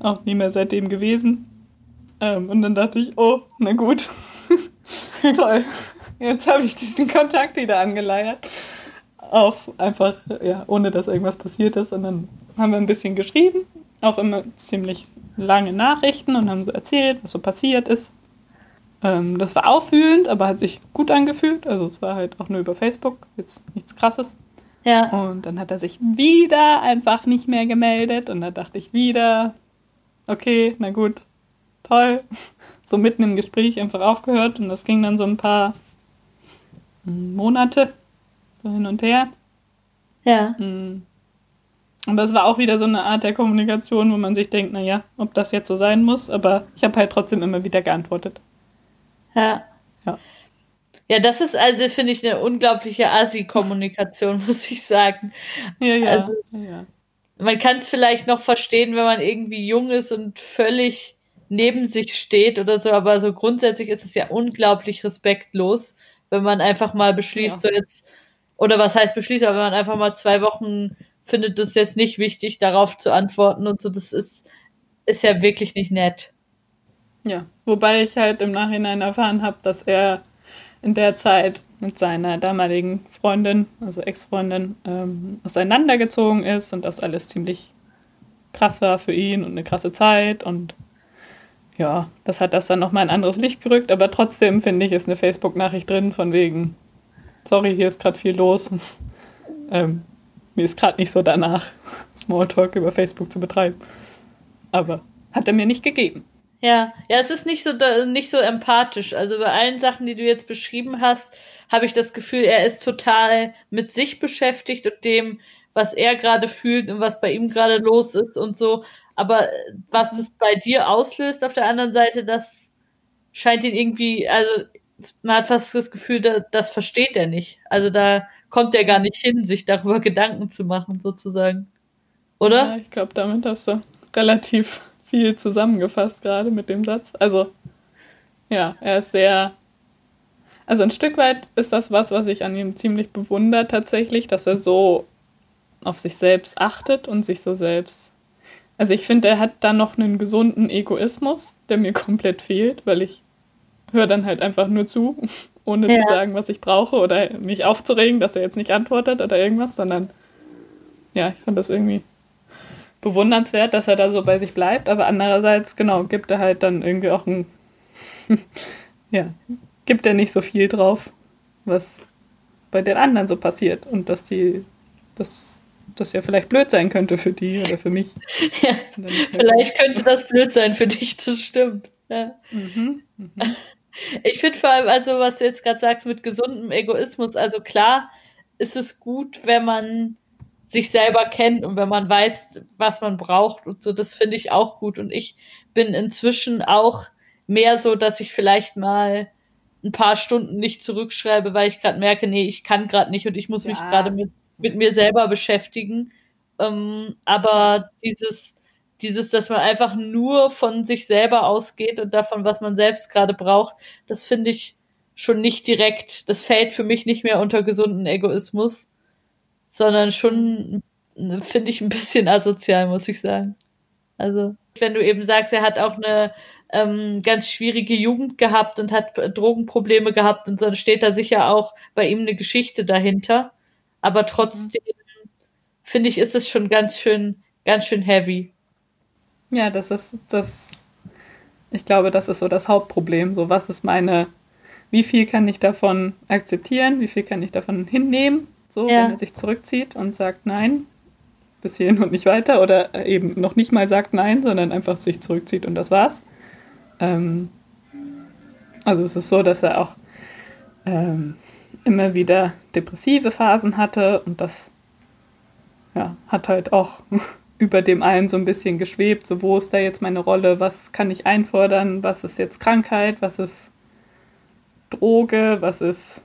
Auch nie mehr seitdem gewesen. Ähm, und dann dachte ich, oh, na gut. Toll. Jetzt habe ich diesen Kontakt wieder angeleiert. Auf einfach, ja, ohne dass irgendwas passiert ist. Und dann haben wir ein bisschen geschrieben, auch immer ziemlich lange Nachrichten und haben so erzählt, was so passiert ist. Ähm, das war auffühlend, aber hat sich gut angefühlt. Also es war halt auch nur über Facebook, jetzt nichts krasses. Ja. Und dann hat er sich wieder einfach nicht mehr gemeldet und da dachte ich wieder, okay, na gut, toll. So mitten im Gespräch einfach aufgehört und das ging dann so ein paar Monate so hin und her. Ja. Mm. Aber es war auch wieder so eine Art der Kommunikation, wo man sich denkt, naja, ob das jetzt so sein muss, aber ich habe halt trotzdem immer wieder geantwortet. Ja. Ja. Ja, das ist also, finde ich, eine unglaubliche Asi-Kommunikation, muss ich sagen. Ja, ja. Also, ja. man kann es vielleicht noch verstehen, wenn man irgendwie jung ist und völlig neben sich steht oder so, aber so grundsätzlich ist es ja unglaublich respektlos, wenn man einfach mal beschließt, Ja. so jetzt, oder was heißt beschließt, aber wenn man einfach mal zwei Wochen findet es jetzt nicht wichtig, darauf zu antworten und so, das ist, ist ja wirklich nicht nett. Ja, wobei ich halt im Nachhinein erfahren habe, dass er in der Zeit mit seiner damaligen Freundin, also Ex-Freundin, ähm, auseinandergezogen ist und das alles ziemlich krass war für ihn und eine krasse Zeit und ja, das hat das dann nochmal in ein anderes Licht gerückt, aber trotzdem finde ich, ist eine Facebook-Nachricht drin von wegen, sorry, hier ist gerade viel los. ähm, mir ist gerade nicht so danach, Smalltalk über Facebook zu betreiben. Aber hat er mir nicht gegeben. Ja, ja, es ist nicht so nicht so empathisch. Also bei allen Sachen, die du jetzt beschrieben hast, habe ich das Gefühl, er ist total mit sich beschäftigt und dem, was er gerade fühlt und was bei ihm gerade los ist und so. Aber äh, was es bei dir auslöst auf der anderen Seite, das scheint ihn irgendwie, also man hat fast das Gefühl, da, das versteht er nicht. Also da kommt er gar nicht hin, sich darüber Gedanken zu machen, sozusagen. Oder? Ja, ich glaube, damit hast du relativ viel zusammengefasst gerade mit dem Satz. Also, ja, er ist sehr. Also ein Stück weit ist das was, was ich an ihm ziemlich bewundere tatsächlich, dass er so auf sich selbst achtet und sich so selbst. Also ich finde, er hat da noch einen gesunden Egoismus, der mir komplett fehlt, weil ich höre dann halt einfach nur zu, ohne Ja. zu sagen, was ich brauche oder mich aufzuregen, dass er jetzt nicht antwortet oder irgendwas, sondern ja, ich fand das irgendwie bewundernswert, dass er da so bei sich bleibt, aber andererseits, genau, gibt er halt dann irgendwie auch ein, ja, gibt er nicht so viel drauf, was bei den anderen so passiert und dass die, dass das ja vielleicht blöd sein könnte für die oder für mich. Ja, halt- vielleicht könnte das blöd sein für dich, das stimmt. Ja. Mhm. Ich finde vor allem, also was du jetzt gerade sagst mit gesundem Egoismus, also klar ist es gut, wenn man sich selber kennt und wenn man weiß, was man braucht und so, das finde ich auch gut. Und ich bin inzwischen auch mehr so, dass ich vielleicht mal ein paar Stunden nicht zurückschreibe, weil ich gerade merke, nee, ich kann gerade nicht und ich muss mich Ja. gerade mit, mit mir selber beschäftigen. Ähm, aber dieses, dieses, dass man einfach nur von sich selber ausgeht und davon, was man selbst gerade braucht, das finde ich schon nicht direkt, das fällt für mich nicht mehr unter gesunden Egoismus, sondern schon, finde ich, ein bisschen asozial, muss ich sagen. Also, wenn du eben sagst, er hat auch eine ähm, ganz schwierige Jugend gehabt und hat Drogenprobleme gehabt und so, dann steht da sicher auch bei ihm eine Geschichte dahinter. Aber trotzdem, finde ich, ist es schon ganz schön, ganz schön heavy. Ja, das ist das. Ich glaube, das ist so das Hauptproblem. So, was ist meine, wie viel kann ich davon akzeptieren, wie viel kann ich davon hinnehmen? So, Ja. wenn er sich zurückzieht und sagt nein, bis hierhin und nicht weiter, oder eben noch nicht mal sagt nein, sondern einfach sich zurückzieht und das war's. Ähm, also es ist so, dass er auch ähm, immer wieder depressive Phasen hatte und das ja, hat halt auch über dem allen so ein bisschen geschwebt, so wo ist da jetzt meine Rolle, was kann ich einfordern, was ist jetzt Krankheit, was ist Droge, was ist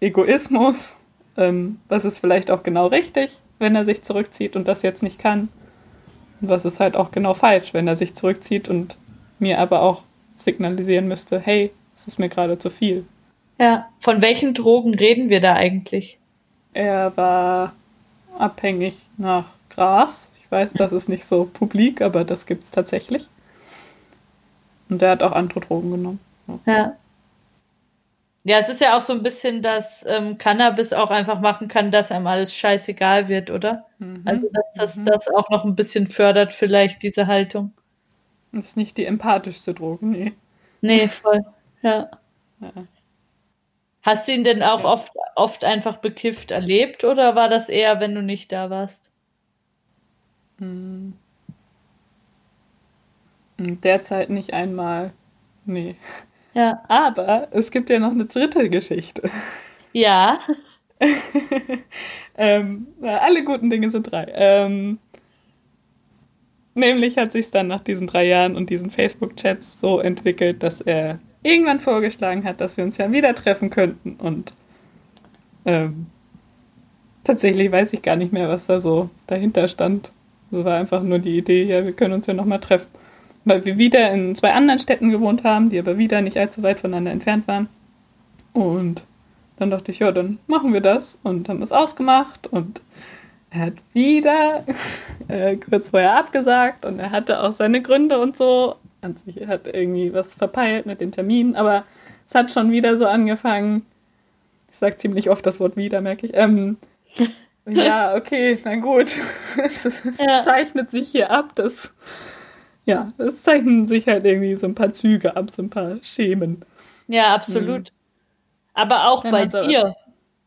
Egoismus, ähm, was ist vielleicht auch genau richtig, wenn er sich zurückzieht und das jetzt nicht kann. Und was ist halt auch genau falsch, wenn er sich zurückzieht und mir aber auch signalisieren müsste, hey, es ist mir gerade zu viel. Ja, von welchen Drogen reden wir da eigentlich? Er war abhängig nach Gras. Ich weiß, das ist nicht so publik, aber das gibt es tatsächlich. Und er hat auch andere Drogen genommen. Ja. Ja, es ist ja auch so ein bisschen, dass ähm, Cannabis auch einfach machen kann, dass einem alles scheißegal wird, oder? Also, dass das, Mhm. das auch noch ein bisschen fördert, vielleicht diese Haltung. Das ist nicht die empathischste Droge, nee. Nee, voll. Ja. Ja. Hast du ihn denn auch Ja. oft, oft einfach bekifft erlebt oder war das eher, wenn du nicht da warst? Hm. Derzeit nicht einmal. Nee. Ja. Aber es gibt ja noch eine dritte Geschichte. Ja. ähm, alle guten Dinge sind drei. Ähm, nämlich hat sich dann nach diesen drei Jahren und diesen Facebook-Chats so entwickelt, dass er irgendwann vorgeschlagen hat, dass wir uns ja wieder treffen könnten. Und ähm, tatsächlich weiß ich gar nicht mehr, was da so dahinter stand. Das war einfach nur die Idee, ja, wir können uns ja nochmal treffen. Weil wir wieder in zwei anderen Städten gewohnt haben, die aber wieder nicht allzu weit voneinander entfernt waren. Und dann dachte ich, ja, dann machen wir das. Und haben es ausgemacht und er hat wieder äh, kurz vorher abgesagt und er hatte auch seine Gründe und so. An sich hat irgendwie was verpeilt mit den Terminen, aber es hat schon wieder so angefangen. Ich sage ziemlich oft das Wort wieder, merke ich. Ähm, ja, okay, na gut. es ja. zeichnet sich hier ab, dass ja, es zeichnen sich halt irgendwie so ein paar Züge ab, so ein paar Schemen. Ja, absolut. Mhm. Aber auch Dann bei dir.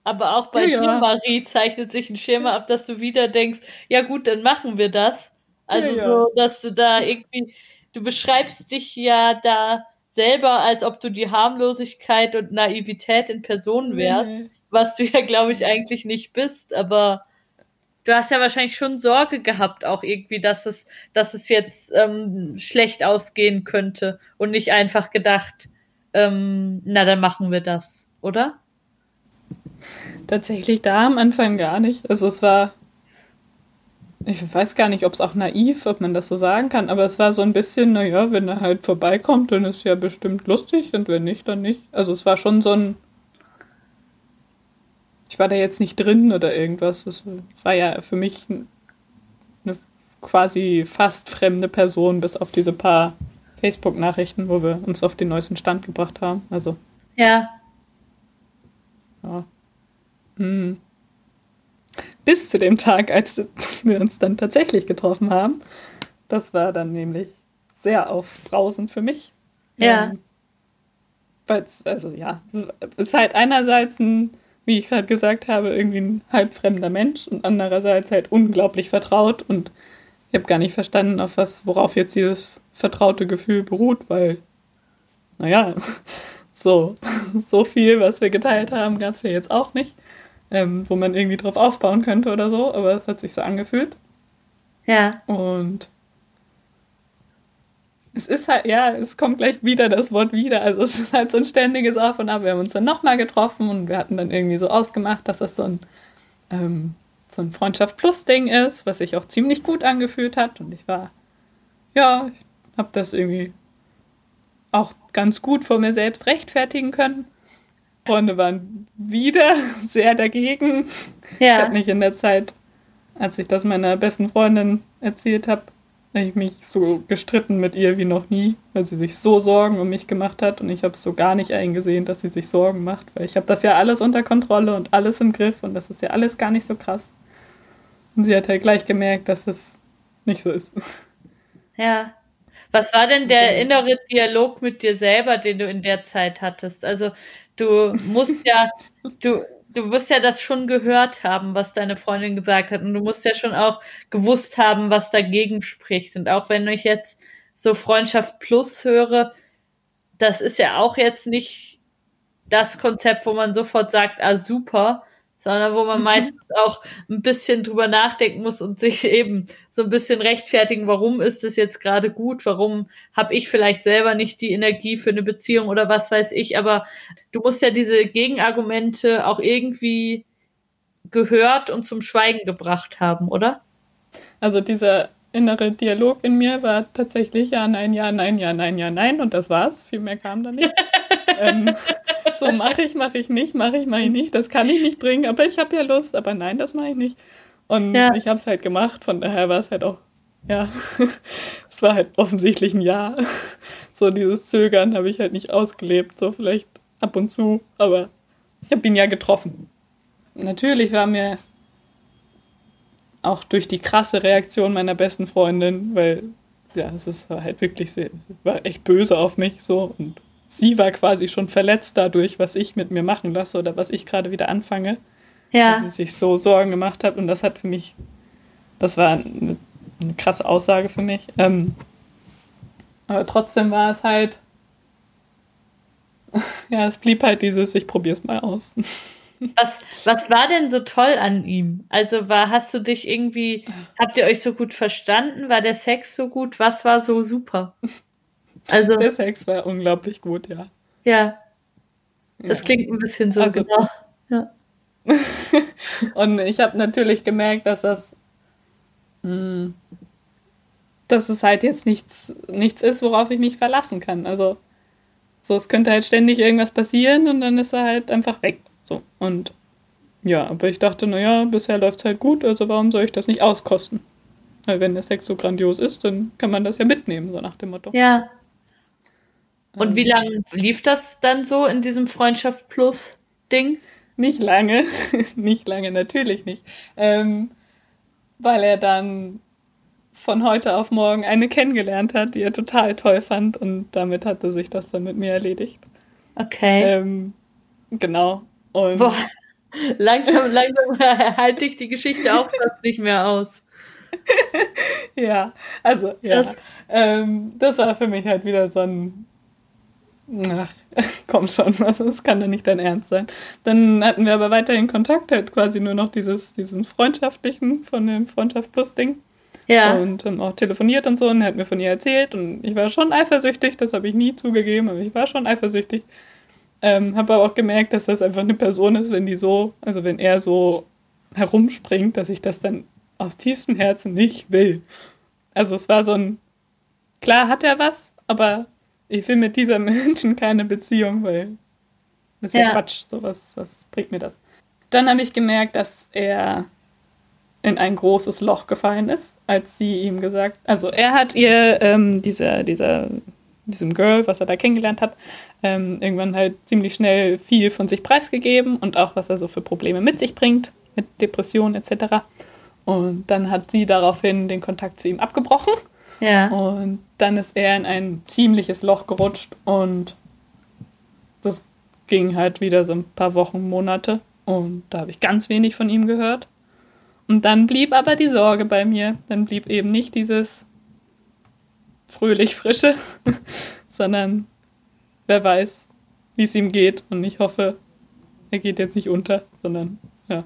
Aber auch bei ja, dir, ja. Marie, zeichnet sich ein Schema ab, dass du wieder denkst, ja gut, dann machen wir das. Also ja, so, dass du da irgendwie, du beschreibst dich ja da selber, als ob du die Harmlosigkeit und Naivität in Person wärst, nee. was du ja, glaube ich, eigentlich nicht bist, aber du hast ja wahrscheinlich schon Sorge gehabt, auch irgendwie, dass es, dass es jetzt ähm, schlecht ausgehen könnte und nicht einfach gedacht, ähm, na, dann machen wir das, oder? Tatsächlich da am Anfang gar nicht. Also es war, ich weiß gar nicht, ob es auch naiv, ob man das so sagen kann, aber es war so ein bisschen, naja, wenn er halt vorbeikommt, dann ist ja bestimmt lustig und wenn nicht, dann nicht. Also es war schon so ein, ich war da jetzt nicht drin oder irgendwas. Es war ja für mich eine quasi fast fremde Person, bis auf diese paar Facebook-Nachrichten, wo wir uns auf den neuesten Stand gebracht haben. Also. Ja. Ja. Hm. Bis zu dem Tag, als wir uns dann tatsächlich getroffen haben. Das war dann nämlich sehr aufbrausend für mich. Ja. Ähm, also ja, es ist halt einerseits ein wie ich gerade gesagt habe, irgendwie ein halb fremder Mensch und andererseits halt unglaublich vertraut und ich habe gar nicht verstanden, auf was, worauf jetzt dieses vertraute Gefühl beruht, weil, naja, so, so viel, was wir geteilt haben, gab es ja jetzt auch nicht, ähm, wo man irgendwie drauf aufbauen könnte oder so, aber es hat sich so angefühlt. Ja. Und es ist halt, ja, es kommt gleich wieder das Wort wieder. Also es ist halt so ein ständiges Auf und Ab. Wir haben uns dann nochmal getroffen und wir hatten dann irgendwie so ausgemacht, dass das so ein, ähm, so ein Freundschaft Plus Ding ist, was sich auch ziemlich gut angefühlt hat. Und ich war, ja, ich habe das irgendwie auch ganz gut vor mir selbst rechtfertigen können. Freunde waren wieder sehr dagegen. Ja. Ich habe mich in der Zeit, als ich das meiner besten Freundin erzählt habe, ich mich so gestritten mit ihr wie noch nie, weil sie sich so Sorgen um mich gemacht hat und ich habe es so gar nicht eingesehen, dass sie sich Sorgen macht, weil ich habe das ja alles unter Kontrolle und alles im Griff und das ist ja alles gar nicht so krass. Und sie hat halt gleich gemerkt, dass es nicht so ist. Ja. Was war denn der innere Dialog mit dir selber, den du in der Zeit hattest? Also du musst ja, du, du musst ja das schon gehört haben, was deine Freundin gesagt hat. Und du musst ja schon auch gewusst haben, was dagegen spricht. Und auch wenn ich jetzt so Freundschaft Plus höre, das ist ja auch jetzt nicht das Konzept, wo man sofort sagt, ah super, sondern wo man mhm. meistens auch ein bisschen drüber nachdenken muss und sich eben so ein bisschen rechtfertigen, warum ist es jetzt gerade gut, warum habe ich vielleicht selber nicht die Energie für eine Beziehung oder was weiß ich, aber du musst ja diese Gegenargumente auch irgendwie gehört und zum Schweigen gebracht haben, oder? Also dieser innere Dialog in mir war tatsächlich ja, nein, ja, nein, ja, nein, ja, nein und das war's. Viel mehr kam da nicht. ähm, so mache ich, mache ich nicht, mache ich, mache ich nicht. Das kann ich nicht bringen, aber ich habe ja Lust, aber nein, das mache ich nicht. Und ja. ich habe es halt gemacht, von daher war es halt auch, ja, es war halt offensichtlich ein Ja. So dieses Zögern habe ich halt nicht ausgelebt, so vielleicht ab und zu, aber ich habe ihn ja getroffen. Natürlich war mir auch durch die krasse Reaktion meiner besten Freundin, weil ja, es ist halt wirklich sehr, war echt böse auf mich so und sie war quasi schon verletzt dadurch, was ich mit mir machen lasse oder was ich gerade wieder anfange. Ja. Dass sie sich so Sorgen gemacht hat und das hat für mich, das war eine, eine krasse Aussage für mich. Ähm, aber trotzdem war es halt, ja, es blieb halt dieses, ich probier's mal aus. Was, was war denn so toll an ihm? Also war, hast du dich irgendwie, habt ihr euch so gut verstanden? War der Sex so gut? Was war so super? Also, der Sex war unglaublich gut, ja. Ja. Das ja. klingt ein bisschen so, also, genau. Ja. und ich habe natürlich gemerkt, dass das, mh, hm, dass es halt jetzt nichts, nichts ist, worauf ich mich verlassen kann. Also, so, es könnte halt ständig irgendwas passieren und dann ist er halt einfach weg. So. Und ja, aber ich dachte, naja, bisher läuft es halt gut, also warum soll ich das nicht auskosten? Weil wenn der Sex so grandios ist, dann kann man das ja mitnehmen, so nach dem Motto. Ja. Und wie lange lief das dann so in diesem Freundschaft Plus Ding? Nicht lange, nicht lange, natürlich nicht. Ähm, weil er dann von heute auf morgen eine kennengelernt hat, die er total toll fand und damit hatte sich das dann mit mir erledigt. Okay. Ähm, genau. Und Boah, langsam, langsam halte ich die Geschichte auch fast nicht mehr aus. ja, also ja. Das, ähm, das war für mich halt wieder so ein Ach, komm schon, also das kann doch nicht dein Ernst sein. Dann hatten wir aber weiterhin Kontakt, halt quasi nur noch dieses, diesen freundschaftlichen von dem Freundschaft Plus Ding. Ja. Und haben auch telefoniert und so und er hat mir von ihr erzählt und ich war schon eifersüchtig, das habe ich nie zugegeben, aber ich war schon eifersüchtig. Ähm, habe aber auch gemerkt, dass das einfach eine Person ist, wenn die so, also wenn er so herumspringt, dass ich das dann aus tiefstem Herzen nicht will. Also es war so ein, klar hat er was, aber ich will mit dieser Menschen keine Beziehung, weil das ist ja, ja Quatsch. So was, was bringt mir das? Dann habe ich gemerkt, dass er in ein großes Loch gefallen ist, als sie ihm gesagt, also er hat ihr ähm, dieser, dieser, diesem Girl, was er da kennengelernt hat, ähm, irgendwann halt ziemlich schnell viel von sich preisgegeben und auch was er so für Probleme mit sich bringt, mit Depressionen etc. Und dann hat sie daraufhin den Kontakt zu ihm abgebrochen ja. Und dann ist er in ein ziemliches Loch gerutscht und das ging halt wieder so ein paar Wochen, Monate und da habe ich ganz wenig von ihm gehört. Und dann blieb aber die Sorge bei mir. Dann blieb eben nicht dieses fröhlich frische, sondern wer weiß, wie es ihm geht. Und ich hoffe, er geht jetzt nicht unter, sondern ja,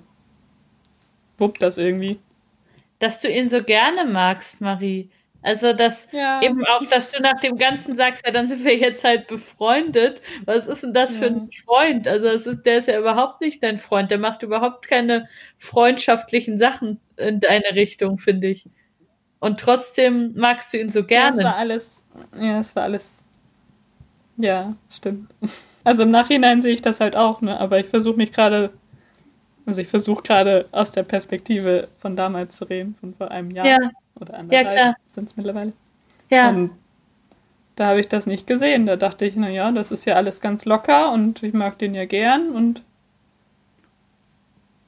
wuppt das irgendwie. Dass du ihn so gerne magst, Marie. Also, dass ja. eben auch, dass du nach dem Ganzen sagst, ja, dann sind wir jetzt halt befreundet. Was ist denn das ja. für ein Freund? Also, es ist, der ist ja überhaupt nicht dein Freund. Der macht überhaupt keine freundschaftlichen Sachen in deine Richtung, finde ich. Und trotzdem magst du ihn so gerne. Ja, es war alles, ja, es war alles, ja, stimmt. Also im Nachhinein sehe ich das halt auch, ne, aber ich versuche mich gerade, also ich versuche gerade aus der Perspektive von damals zu reden, von vor einem Jahr. Ja. Oder anderthalb ja, sind es mittlerweile. Ja. Und da habe ich das nicht gesehen. Da dachte ich, naja, das ist ja alles ganz locker und ich mag den ja gern und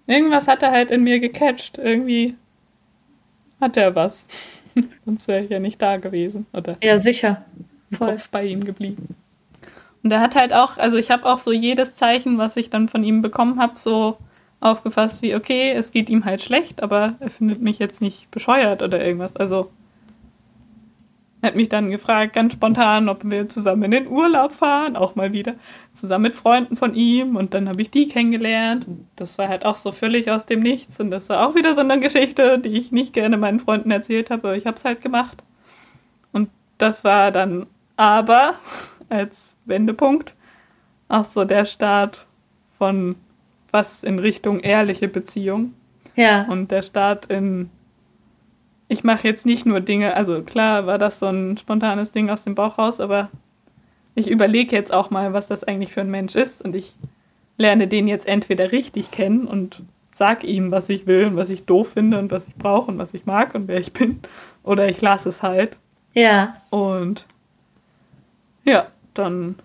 irgendwas hat er halt in mir gecatcht. Irgendwie hat er was. Sonst wäre ich ja nicht da gewesen. Oder ja, sicher. Voll. Kopf bei ihm geblieben. Und er hat halt auch, also ich habe auch so jedes Zeichen, was ich dann von ihm bekommen habe, so aufgefasst wie, okay, es geht ihm halt schlecht, aber er findet mich jetzt nicht bescheuert oder irgendwas. Also er hat mich dann gefragt, ganz spontan, ob wir zusammen in den Urlaub fahren, auch mal wieder, zusammen mit Freunden von ihm. Und dann habe ich die kennengelernt. Und das war halt auch so völlig aus dem Nichts. Und das war auch wieder so eine Geschichte, die ich nicht gerne meinen Freunden erzählt habe, aber ich habe es halt gemacht. Und das war dann aber als Wendepunkt auch so der Start von was in Richtung ehrliche Beziehung. Ja. Und der Start in, ich mache jetzt nicht nur Dinge, also klar war das so ein spontanes Ding aus dem Bauch raus, aber ich überlege jetzt auch mal, was das eigentlich für ein Mensch ist und ich lerne den jetzt entweder richtig kennen und sag ihm, was ich will und was ich doof finde und was ich brauche und was ich mag und wer ich bin. Oder ich lasse es halt. Ja. Und ja, dann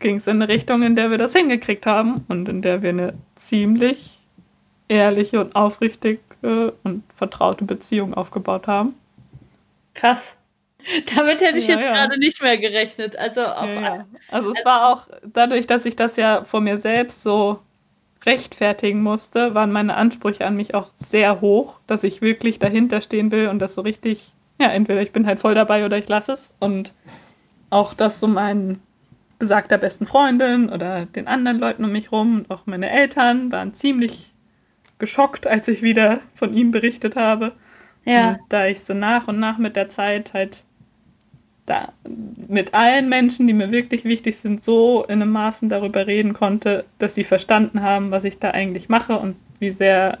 ging es in eine Richtung, in der wir das hingekriegt haben und in der wir eine ziemlich ehrliche und aufrichtige und vertraute Beziehung aufgebaut haben. Krass. Damit hätte ich ja, jetzt ja. gerade nicht mehr gerechnet. Also, auf ja, also es war auch dadurch, dass ich das ja vor mir selbst so rechtfertigen musste, waren meine Ansprüche an mich auch sehr hoch, dass ich wirklich dahinter stehen will und das so richtig, ja, entweder ich bin halt voll dabei oder ich lasse es. Und auch das so mein besagter besten Freundin oder den anderen Leuten um mich rum und auch meine Eltern waren ziemlich geschockt, als ich wieder von ihm berichtet habe. Ja. Und da ich so nach und nach mit der Zeit halt da mit allen Menschen, die mir wirklich wichtig sind, so in einem Maßen darüber reden konnte, dass sie verstanden haben, was ich da eigentlich mache und wie sehr,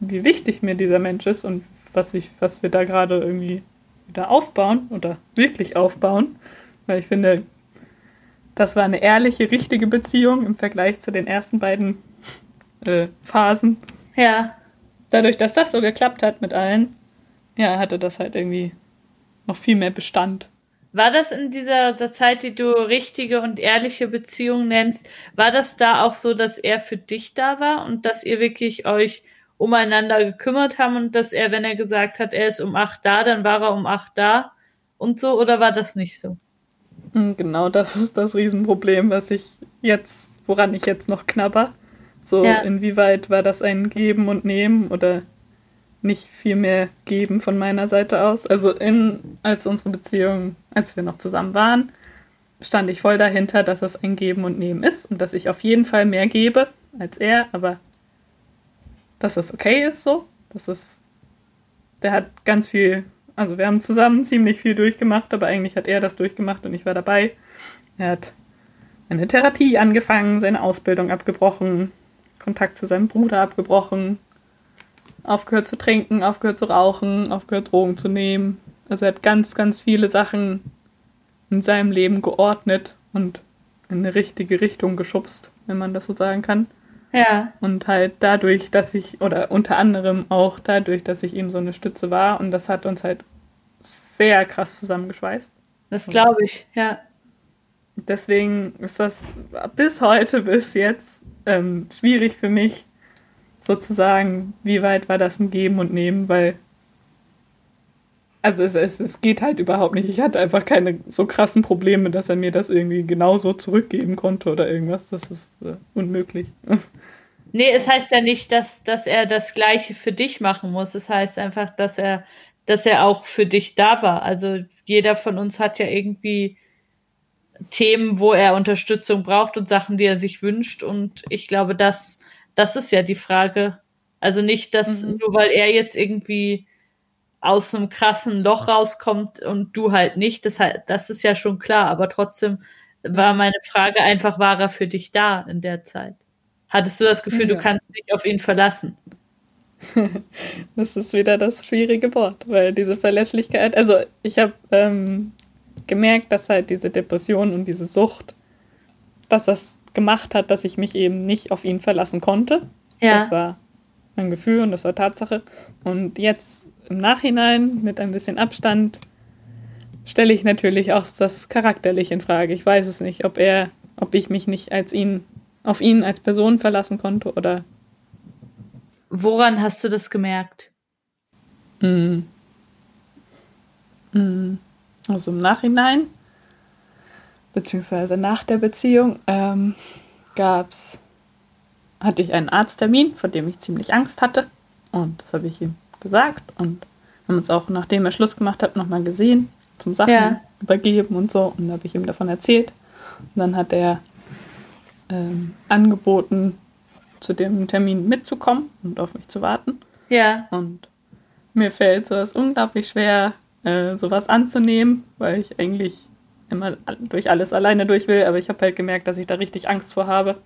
wie wichtig mir dieser Mensch ist und was ich, was wir da gerade irgendwie wieder aufbauen oder wirklich aufbauen. Weil ich finde, das war eine ehrliche, richtige Beziehung im Vergleich zu den ersten beiden äh, Phasen. Ja. Dadurch, dass das so geklappt hat mit allen, ja, hatte das halt irgendwie noch viel mehr Bestand. War das in dieser Zeit, die du richtige und ehrliche Beziehung nennst, war das da auch so, dass er für dich da war und dass ihr wirklich euch umeinander gekümmert haben und dass er, wenn er gesagt hat, er ist um acht da, dann war er um acht da und so, oder war das nicht so? Hm, genau, das ist das Riesenproblem, was ich jetzt, woran ich jetzt noch knabber. So, ja. inwieweit war das ein Geben und Nehmen oder nicht viel mehr geben von meiner Seite aus. Also in, als unsere Beziehung, als wir noch zusammen waren, stand ich voll dahinter, dass es ein Geben und Nehmen ist und dass ich auf jeden Fall mehr gebe als er, aber dass es okay ist so. Das ist, der hat ganz viel, also wir haben zusammen ziemlich viel durchgemacht, aber eigentlich hat er das durchgemacht und ich war dabei. Er hat eine Therapie angefangen, seine Ausbildung abgebrochen, Kontakt zu seinem Bruder abgebrochen, aufgehört zu trinken, aufgehört zu rauchen, aufgehört Drogen zu nehmen. Also er hat ganz, ganz viele Sachen in seinem Leben geordnet und in eine richtige Richtung geschubst, wenn man das so sagen kann. Ja. Und halt dadurch, dass ich, oder unter anderem auch dadurch, dass ich ihm so eine Stütze war und das hat uns halt sehr krass zusammengeschweißt. Das glaube ich, ja. Deswegen ist das bis heute, bis jetzt ähm, schwierig für mich, sozusagen, wie weit war das ein Geben und Nehmen, weil also es, es, es geht halt überhaupt nicht. Ich hatte einfach keine so krassen Probleme, dass er mir das irgendwie genauso zurückgeben konnte oder irgendwas. Das ist äh, unmöglich. Nee, es heißt ja nicht, dass, dass er das Gleiche für dich machen muss. Es heißt einfach, dass er, dass er auch für dich da war. Also jeder von uns hat ja irgendwie Themen, wo er Unterstützung braucht und Sachen, die er sich wünscht. Und ich glaube, das das ist ja die Frage. Also nicht, dass mhm. nur weil er jetzt irgendwie aus einem krassen Loch rauskommt und du halt nicht, das, halt, das ist ja schon klar, aber trotzdem war meine Frage einfach, war er für dich da in der Zeit? Hattest du das Gefühl, ja. du kannst dich auf ihn verlassen? das ist wieder das schwierige Wort, weil diese Verlässlichkeit, also ich habe ähm, gemerkt, dass halt diese Depression und diese Sucht, dass das gemacht hat, dass ich mich eben nicht auf ihn verlassen konnte. Ja. Das war mein Gefühl und das war Tatsache. Und jetzt im Nachhinein mit ein bisschen Abstand stelle ich natürlich auch das charakterlich in Frage. Ich weiß es nicht, ob er, ob ich mich nicht als ihn, auf ihn als Person verlassen konnte oder. Woran hast du das gemerkt? Mm. Mm. Also im Nachhinein beziehungsweise nach der Beziehung, ähm, gab's, hatte ich einen Arzttermin, vor dem ich ziemlich Angst hatte. Und das habe ich ihm gesagt und haben uns auch, nachdem er Schluss gemacht hat, nochmal gesehen, zum Sachen ja. übergeben und so. Und da habe ich ihm davon erzählt. Und dann hat er ähm, angeboten, zu dem Termin mitzukommen und auf mich zu warten. Ja. Und mir fällt sowas unglaublich schwer, äh, sowas anzunehmen, weil ich eigentlich immer durch alles alleine durch will, aber ich habe halt gemerkt, dass ich da richtig Angst vor habe.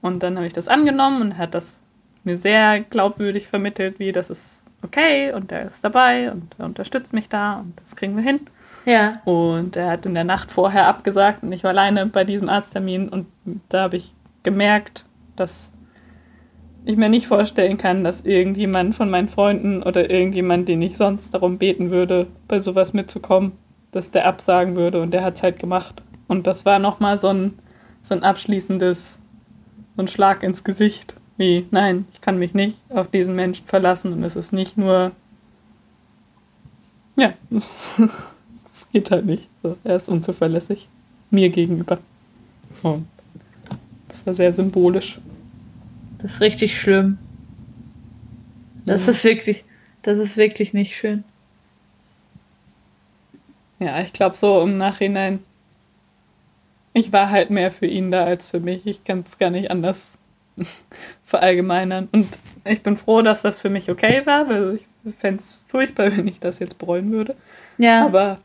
Und dann habe ich das angenommen und hat das mir sehr glaubwürdig vermittelt, wie das ist okay und er ist dabei und er unterstützt mich da und das kriegen wir hin. Ja. Und er hat in der Nacht vorher abgesagt und ich war alleine bei diesem Arzttermin und da habe ich gemerkt, dass ich mir nicht vorstellen kann, dass irgendjemand von meinen Freunden oder irgendjemand, den ich sonst darum beten würde, bei sowas mitzukommen, dass der absagen würde und der hat es halt gemacht. Und das war nochmal so ein, so ein abschließendes, so ein Schlag ins Gesicht. Wie, nein, ich kann mich nicht auf diesen Menschen verlassen und es ist nicht nur, ja, es geht halt nicht. So, er ist unzuverlässig. Mir gegenüber. Und das war sehr symbolisch. Das ist richtig schlimm. Das ja. ist wirklich, das ist wirklich nicht schön. Ja, ich glaube so im Nachhinein. Ich war halt mehr für ihn da als für mich. Ich kann es gar nicht anders verallgemeinern. Und ich bin froh, dass das für mich okay war, weil ich fände es furchtbar, wenn ich das jetzt bereuen würde. Ja. Aber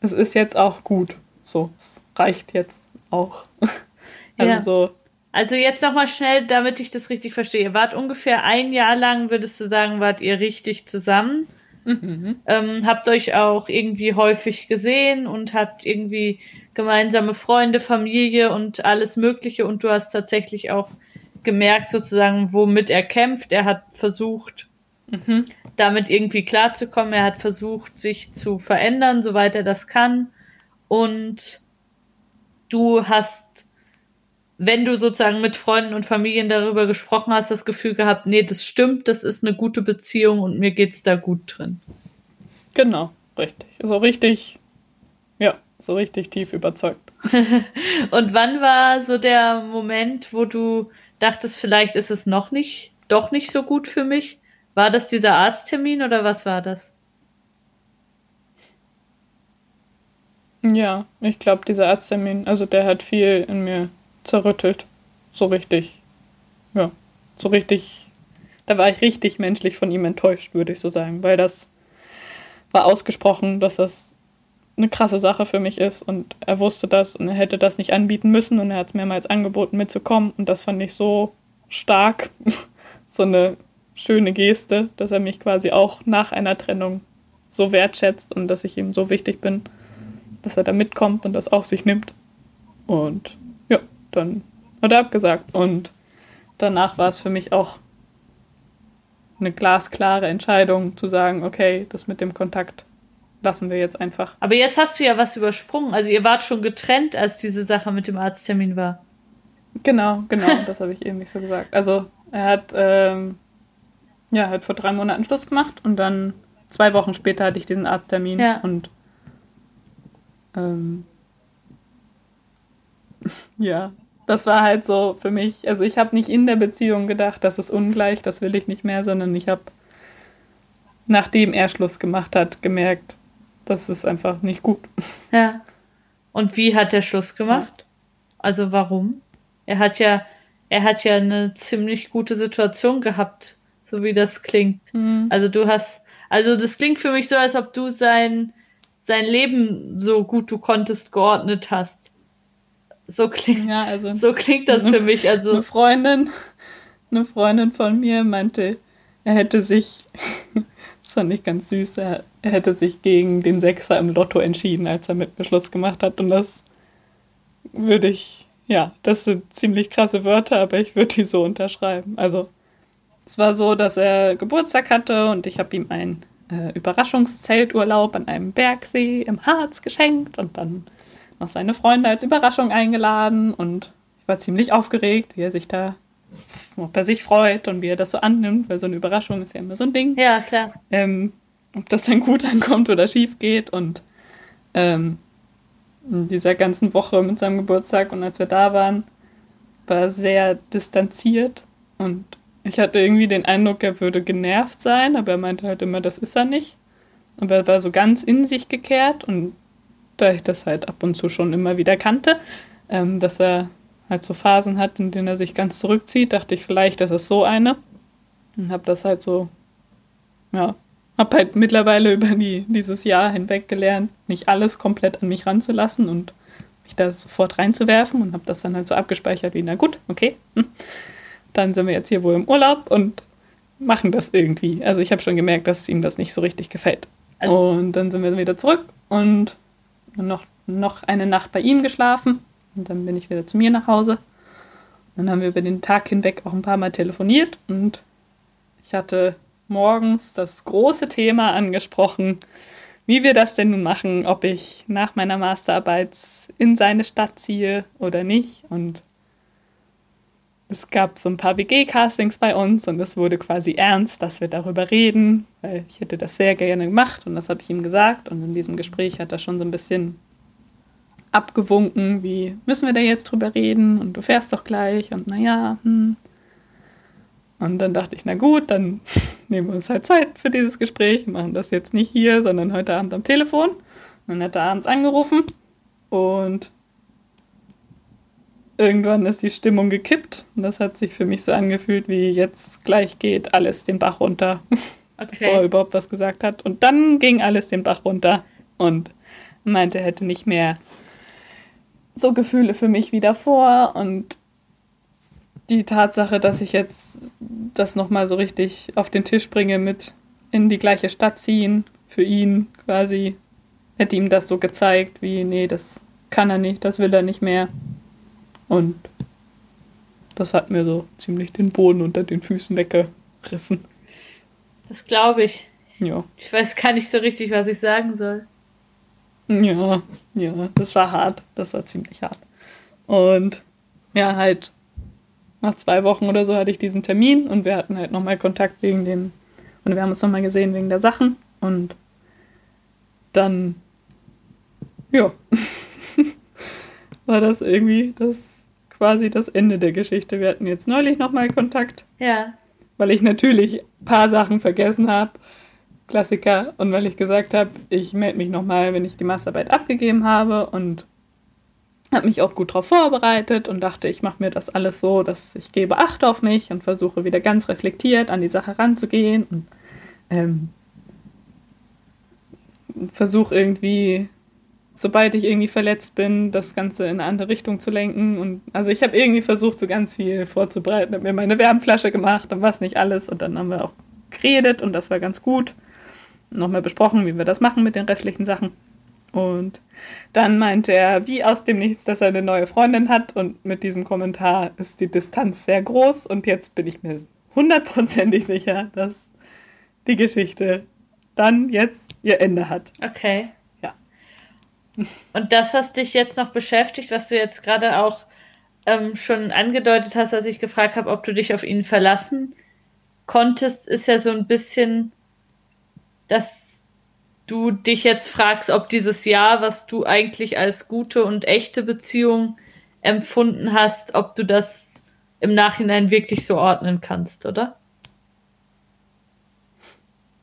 es ist jetzt auch gut. So, es reicht jetzt auch. also Ja. so, Also jetzt nochmal schnell, damit ich das richtig verstehe. Ihr wart ungefähr ein Jahr lang, würdest du sagen, wart ihr richtig zusammen? Ähm, habt euch auch irgendwie häufig gesehen und habt irgendwie gemeinsame Freunde, Familie und alles Mögliche und du hast tatsächlich auch gemerkt sozusagen, womit er kämpft. Er hat versucht, damit irgendwie klarzukommen. Er hat versucht, sich zu verändern, soweit er das kann. Und du hast, wenn du sozusagen mit Freunden und Familien darüber gesprochen hast, das Gefühl gehabt, nee, das stimmt, das ist eine gute Beziehung und mir geht's da gut drin. genau, richtig. So richtig, ja, so richtig tief überzeugt. Und wann war so der Moment, wo du dachtest, vielleicht ist es noch nicht, doch nicht so gut für mich? War das dieser Arzttermin oder was war das? Ja, ich glaube, dieser Arzttermin, also der hat viel in mir zerrüttelt. So richtig. Ja, so richtig. Da war ich richtig menschlich von ihm enttäuscht, würde ich so sagen, weil das war ausgesprochen, dass das eine krasse Sache für mich ist und er wusste das und er hätte das nicht anbieten müssen und er hat es mehrmals angeboten mitzukommen und das fand ich so stark, so eine schöne Geste, dass er mich quasi auch nach einer Trennung so wertschätzt und dass ich ihm so wichtig bin, dass er da mitkommt und das auf sich nimmt. Und dann hat er abgesagt. Und danach war es für mich auch eine glasklare Entscheidung zu sagen, okay, das mit dem Kontakt lassen wir jetzt einfach. Aber jetzt hast du ja was übersprungen. Also ihr wart schon getrennt, als diese Sache mit dem Arzttermin war. Genau, genau, das habe ich eben nicht so gesagt. Also er hat, ähm, ja, hat vor drei Monaten Schluss gemacht und dann zwei Wochen später hatte ich diesen Arzttermin Ja. und ähm, ja, das war halt so für mich, also ich habe nicht in der Beziehung gedacht, das ist ungleich, das will ich nicht mehr, sondern ich habe, nachdem er Schluss gemacht hat, gemerkt, das ist einfach nicht gut. Ja. Und wie hat der Schluss gemacht? Also warum? Er hat ja, er hat ja eine ziemlich gute Situation gehabt, so wie das klingt. Also du hast, also das klingt für mich so, als ob du sein, sein Leben so gut du konntest geordnet hast. So klingt, Ja, also so klingt das für mich. Also eine Freundin, eine Freundin von mir meinte, er hätte sich, das fand ich ganz süß, er, er hätte sich gegen den Sechser im Lotto entschieden, als er mit mir Schluss gemacht hat. Und das würde ich, ja, das sind ziemlich krasse Wörter, aber ich würde die so unterschreiben. Also es war so, dass er Geburtstag hatte und ich habe ihm einen äh, Überraschungszelturlaub an einem Bergsee im Harz geschenkt und dann noch seine Freunde als Überraschung eingeladen und ich war ziemlich aufgeregt, wie er sich da, ob er sich freut und wie er das so annimmt, weil so eine Überraschung ist ja immer so ein Ding ja, klar. ähm, ob das dann gut ankommt oder schief geht. Und ähm, in dieser ganzen Woche mit seinem Geburtstag und als wir da waren, war er sehr distanziert und ich hatte irgendwie den Eindruck, er würde genervt sein, aber er meinte halt immer, das ist er nicht. Aber er war so ganz in sich gekehrt und da ich das halt ab und zu schon immer wieder kannte, ähm, dass er halt so Phasen hat, in denen er sich ganz zurückzieht, dachte ich, vielleicht ist es so eine. Und habe das halt so ja, habe halt mittlerweile über die, dieses Jahr hinweg gelernt, nicht alles komplett an mich ranzulassen und mich da sofort reinzuwerfen und habe das dann halt so abgespeichert wie, na gut, okay, hm. dann sind wir jetzt hier wohl im Urlaub und machen das irgendwie. Also ich habe schon gemerkt, dass ihm das nicht so richtig gefällt. Also- Und dann sind wir wieder zurück und noch, noch eine Nacht bei ihm geschlafen und dann bin ich wieder zu mir nach Hause. Dann haben wir über den Tag hinweg auch ein paar Mal telefoniert und ich hatte morgens das große Thema angesprochen, wie wir das denn nun machen, ob ich nach meiner Masterarbeit in seine Stadt ziehe oder nicht. Und es gab so ein paar WG-Castings bei uns und es wurde quasi ernst, dass wir darüber reden, weil ich hätte das sehr gerne gemacht und das habe ich ihm gesagt. Und in diesem Gespräch hat er schon so ein bisschen abgewunken, wie müssen wir da jetzt drüber reden und du fährst doch gleich und naja, hm. Und dann dachte ich, na gut, dann nehmen wir uns halt Zeit für dieses Gespräch, machen das jetzt nicht hier, sondern heute Abend am Telefon. Und dann hat er abends angerufen und irgendwann ist die Stimmung gekippt. Und das hat sich für mich so angefühlt, wie jetzt gleich geht alles den Bach runter, bevor er Okay. überhaupt was gesagt hat. Und dann ging alles den Bach runter. Und und meinte, er hätte nicht mehr so Gefühle für mich wie davor und die Tatsache, dass ich jetzt das nochmal so richtig auf den Tisch bringe mit in die gleiche Stadt ziehen, für ihn quasi, hätte ihm das so gezeigt, wie, nee, das kann er nicht, das will er nicht mehr. Und das hat mir so ziemlich den Boden unter den Füßen weggerissen. Das glaube ich. Ja. Ich weiß gar nicht so richtig, was ich sagen soll. Ja, ja, das war hart. Das war ziemlich hart. Und ja, halt nach zwei Wochen oder so hatte ich diesen Termin und wir hatten halt nochmal Kontakt wegen dem, und wir haben uns nochmal gesehen wegen der Sachen und dann, ja, war das irgendwie das quasi das Ende der Geschichte. Wir hatten jetzt neulich nochmal Kontakt. Ja. Weil ich natürlich ein paar Sachen vergessen habe. Klassiker. Und weil ich gesagt habe, ich melde mich nochmal, wenn ich die Masterarbeit abgegeben habe und habe mich auch gut darauf vorbereitet und dachte, ich mache mir das alles so, dass ich gebe Acht auf mich und versuche wieder ganz reflektiert an die Sache ranzugehen und ähm, versuche irgendwie, sobald ich irgendwie verletzt bin, das Ganze in eine andere Richtung zu lenken. Und also ich habe irgendwie versucht, so ganz viel vorzubereiten, habe mir meine Wärmflasche gemacht und was nicht alles. Und dann haben wir auch geredet und das war ganz gut. Nochmal besprochen, wie wir das machen mit den restlichen Sachen. Und dann meinte er, wie aus dem Nichts, dass er eine neue Freundin hat. Und mit diesem Kommentar ist die Distanz sehr groß. Und jetzt bin ich mir hundertprozentig sicher, dass die Geschichte dann jetzt ihr Ende hat. Okay. Und das, was dich jetzt noch beschäftigt, was du jetzt gerade auch ähm, schon angedeutet hast, als ich gefragt habe, ob du dich auf ihn verlassen konntest, ist ja so ein bisschen, dass du dich jetzt fragst, ob dieses Jahr, was du eigentlich als gute und echte Beziehung empfunden hast, ob du das im Nachhinein wirklich so ordnen kannst, oder?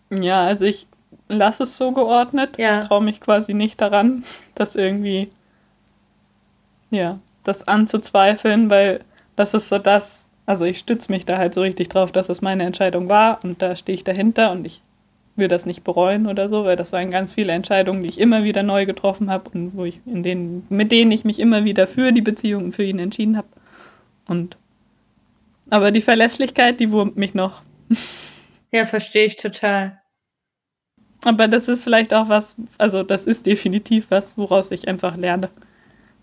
Ja, also ich lasse es so geordnet. Ja. Ich traue mich quasi nicht daran, das irgendwie, ja, das anzuzweifeln, weil das ist so das, also ich stütze mich da halt so richtig drauf, dass es meine Entscheidung war und da stehe ich dahinter und ich will das nicht bereuen oder so, weil das waren ganz viele Entscheidungen, die ich immer wieder neu getroffen habe und wo ich in denen, mit denen ich mich immer wieder für die Beziehung und für ihn entschieden habe. Und aber die Verlässlichkeit, die wurmt mich noch. Ja, verstehe ich total. Aber das ist vielleicht auch was, also das ist definitiv was, woraus ich einfach lerne.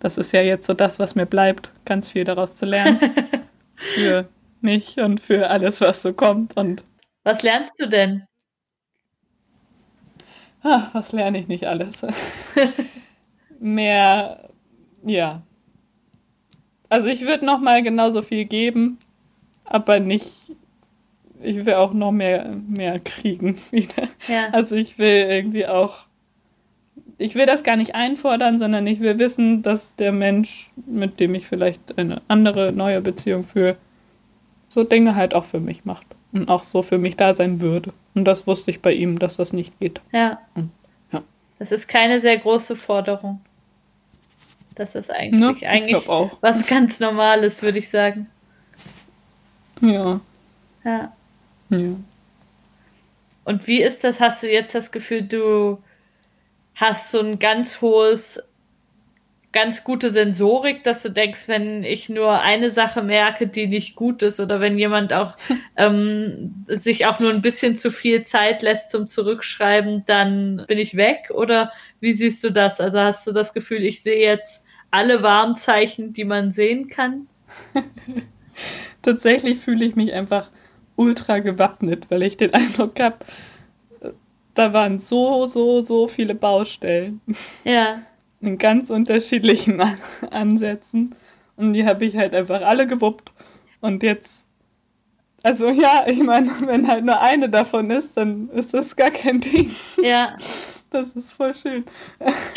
Das ist ja jetzt so das, was mir bleibt, ganz viel daraus zu lernen. für mich und für alles, was so kommt. Und Was lernst du denn? ah, was lerne ich nicht alles? Mehr, ja. Also ich würde noch mal genauso viel geben, aber nicht. Ich will auch noch mehr, mehr kriegen wieder. Ja. Also ich will irgendwie auch, ich will das gar nicht einfordern, sondern ich will wissen, dass der Mensch, mit dem ich vielleicht eine andere neue Beziehung führe, so Dinge halt auch für mich macht und auch so für mich da sein würde. Und das wusste ich bei ihm, dass das nicht geht. Ja. Hm, ja. Das ist keine sehr große Forderung. Das ist eigentlich, Ne? Ich eigentlich was ganz Normales, würde ich sagen. Ja, Ja. Ja. Und wie ist das? Hast du jetzt das Gefühl, du hast so ein ganz hohes, ganz gute Sensorik, dass du denkst, wenn ich nur eine Sache merke, die nicht gut ist, oder wenn jemand auch ähm, sich auch nur ein bisschen zu viel Zeit lässt zum Zurückschreiben, dann bin ich weg? Oder wie siehst du das? Also hast du das Gefühl, ich sehe jetzt alle Warnzeichen, die man sehen kann? Tatsächlich fühle ich mich einfach ultra gewappnet, weil ich den Eindruck habe, da waren so, so, so viele Baustellen Ja, in ganz unterschiedlichen An- Ansätzen. Und die habe ich halt einfach alle gewuppt. Und jetzt, also ja, ich meine, wenn halt nur eine davon ist, dann ist das gar kein Ding. ja. Das ist voll schön.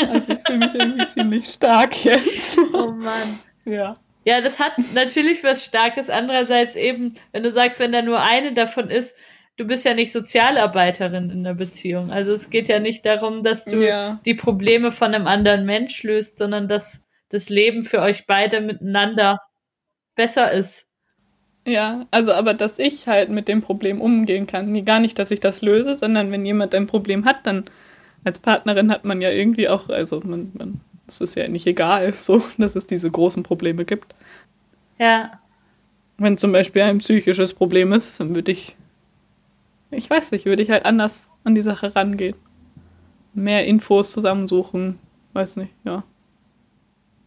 Also ich fühle mich irgendwie ziemlich stark jetzt. Oh Mann. Ja. Ja, das hat natürlich was Starkes. Andererseits eben, wenn du sagst, wenn da nur eine davon ist, du bist ja nicht Sozialarbeiterin in der Beziehung. Also es geht ja nicht darum, dass du Ja. die Probleme von einem anderen Mensch löst, sondern dass das Leben für euch beide miteinander besser ist. Ja, also aber dass ich halt mit dem Problem umgehen kann. Gar nicht, dass ich das löse, sondern wenn jemand ein Problem hat, dann als Partnerin hat man ja irgendwie auch, also man, man, es ist ja nicht egal, so, dass es diese großen Probleme gibt. Ja. Wenn zum Beispiel ein psychisches Problem ist, dann würde ich, ich weiß nicht, würde ich halt anders an die Sache rangehen. Mehr Infos zusammensuchen, weiß nicht, ja.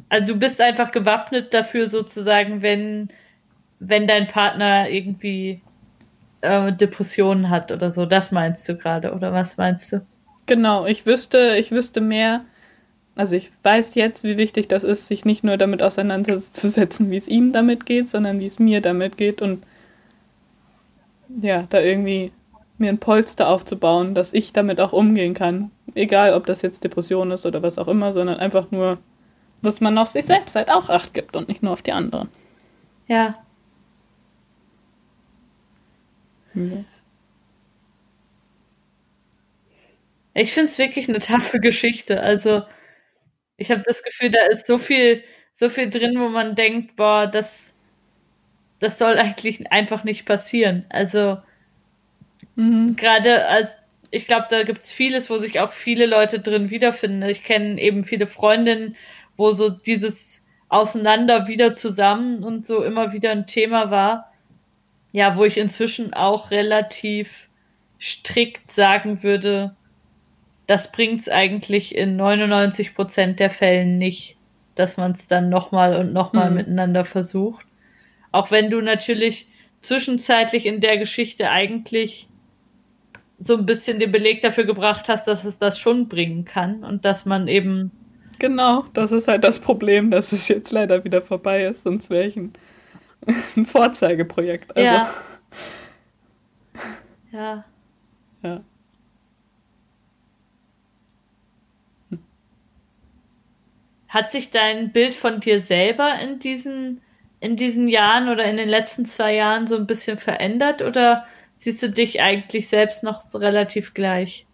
Also du bist einfach gewappnet dafür sozusagen, wenn, wenn dein Partner irgendwie äh, Depressionen hat oder so. Das meinst du gerade, oder was meinst du? Genau, ich wüsste, ich wüsste mehr, also ich weiß jetzt, wie wichtig das ist, sich nicht nur damit auseinanderzusetzen, wie es ihm damit geht, sondern wie es mir damit geht und ja, da irgendwie mir ein Polster aufzubauen, dass ich damit auch umgehen kann. Egal, ob das jetzt Depression ist oder was auch immer, sondern einfach nur, dass man auf sich selbst halt auch Acht gibt und nicht nur auf die anderen. Ja. ja. Ich finde es wirklich eine taffe Geschichte. Also, ich habe das Gefühl, da ist so viel, so viel drin, wo man denkt, boah, das, das soll eigentlich einfach nicht passieren. Also mhm. gerade als ich glaube, da gibt es vieles, wo sich auch viele Leute drin wiederfinden. Ich kenne eben viele Freundinnen, wo so dieses Auseinander wieder zusammen und so immer wieder ein Thema war. Ja, wo ich inzwischen auch relativ strikt sagen würde, das bringt es eigentlich in 99 Prozent der Fällen nicht, dass man es dann nochmal und nochmal mhm. miteinander versucht. Auch wenn du natürlich zwischenzeitlich in der Geschichte eigentlich so ein bisschen den Beleg dafür gebracht hast, dass es das schon bringen kann und dass man eben. Genau, das ist halt das Problem, dass es jetzt leider wieder vorbei ist, sonst wäre ich ein, ein Vorzeigeprojekt. Also. Ja. Ja. Ja. Hat sich dein Bild von dir selber in diesen, in diesen Jahren oder in den letzten zwei Jahren so ein bisschen verändert oder siehst du dich eigentlich selbst noch relativ gleich?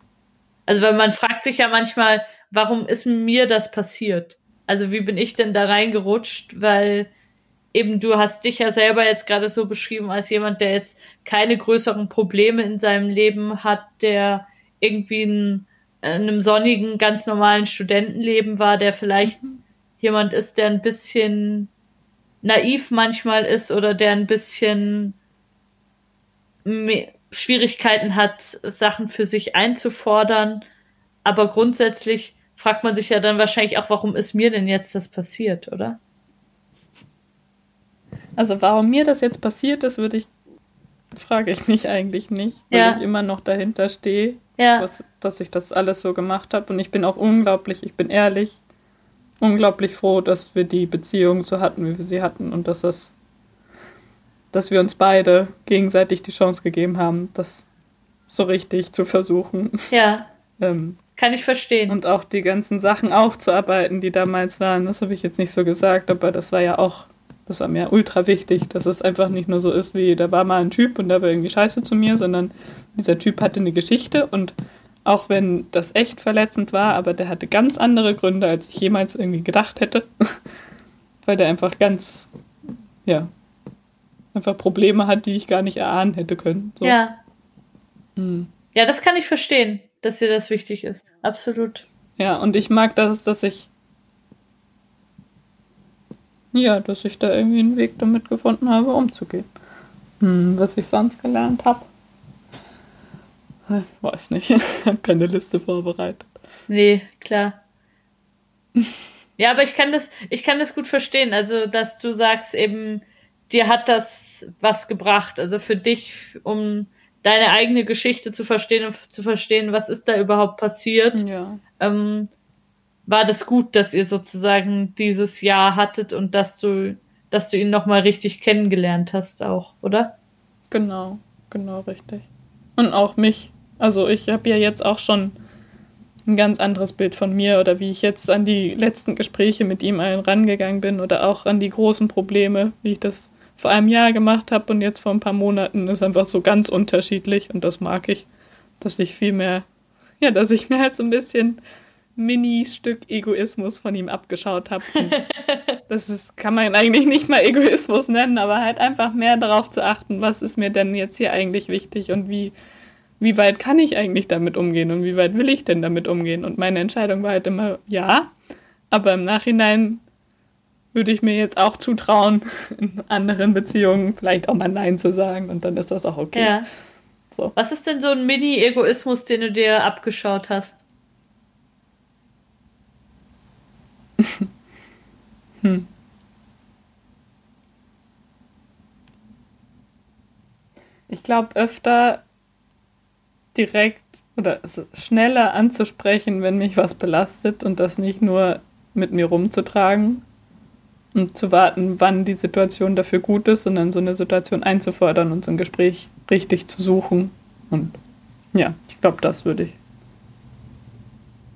Also, weil man fragt sich ja manchmal, warum ist mir das passiert? Also, wie bin ich denn da reingerutscht? Weil eben du hast dich ja selber jetzt gerade so beschrieben als jemand, der jetzt keine größeren Probleme in seinem Leben hat, der irgendwie ein in einem sonnigen, ganz normalen Studentenleben war, der vielleicht mhm. jemand ist, der ein bisschen naiv manchmal ist oder der ein bisschen Schwierigkeiten hat, Sachen für sich einzufordern. Aber grundsätzlich fragt man sich ja dann wahrscheinlich auch, warum ist mir denn jetzt das passiert, oder? Also warum mir das jetzt passiert ist, würde ich, frage ich mich eigentlich nicht, weil ja. ich immer noch dahinter stehe ja. was, dass ich das alles so gemacht habe. Und ich bin auch unglaublich, ich bin ehrlich, unglaublich froh, dass wir die Beziehung so hatten, wie wir sie hatten und dass das, dass wir uns beide gegenseitig die Chance gegeben haben, das so richtig zu versuchen. Ja. ähm, Kann ich verstehen. Und auch die ganzen Sachen aufzuarbeiten, die damals waren. Das habe ich jetzt nicht so gesagt, aber das war ja auch das war mir ultra wichtig, dass es einfach nicht nur so ist, wie da war mal ein Typ und der war irgendwie scheiße zu mir, sondern dieser Typ hatte eine Geschichte und auch wenn das echt verletzend war, aber der hatte ganz andere Gründe, als ich jemals irgendwie gedacht hätte, weil der einfach ganz, ja, einfach Probleme hat, die ich gar nicht erahnen hätte können. So. Ja. Hm. Ja, das kann ich verstehen, dass dir das wichtig ist. Absolut. Ja, und ich mag das, dass ich ja, dass ich da irgendwie einen Weg damit gefunden habe, umzugehen. Hm, was ich sonst gelernt habe. Ich weiß nicht. Ich habe keine Liste vorbereitet. Nee, klar. ja, aber ich kann das, ich kann das gut verstehen. Also, dass du sagst eben, dir hat das was gebracht. Also für dich, um deine eigene Geschichte zu verstehen und zu verstehen, was ist da überhaupt passiert. Ja. Ähm, war das gut, dass ihr sozusagen dieses Jahr hattet und dass du, dass du ihn nochmal richtig kennengelernt hast auch, oder? Genau, genau richtig. Und auch mich. Also ich habe ja jetzt auch schon ein ganz anderes Bild von mir oder wie ich jetzt an die letzten Gespräche mit ihm allen rangegangen bin oder auch an die großen Probleme, wie ich das vor einem Jahr gemacht habe und jetzt vor ein paar Monaten ist einfach so ganz unterschiedlich und das mag ich, dass ich viel mehr, ja, dass ich mir halt so ein bisschen Mini-Stück Egoismus von ihm abgeschaut habe. das ist, kann man eigentlich nicht mal Egoismus nennen, aber halt einfach mehr darauf zu achten, was ist mir denn jetzt hier eigentlich wichtig und wie, wie weit kann ich eigentlich damit umgehen und wie weit will ich denn damit umgehen? Und meine Entscheidung war halt immer ja, aber im Nachhinein würde ich mir jetzt auch zutrauen, in anderen Beziehungen vielleicht auch mal Nein zu sagen und dann ist das auch okay. Ja. So. Was ist denn so ein Mini-Egoismus, den du dir abgeschaut hast? Hm. Ich glaube, öfter direkt oder schneller anzusprechen, wenn mich was belastet und das nicht nur mit mir rumzutragen und zu warten, wann die Situation dafür gut ist, sondern so eine Situation einzufordern und so ein Gespräch richtig zu suchen. Und ja, ich glaube, das würde ich.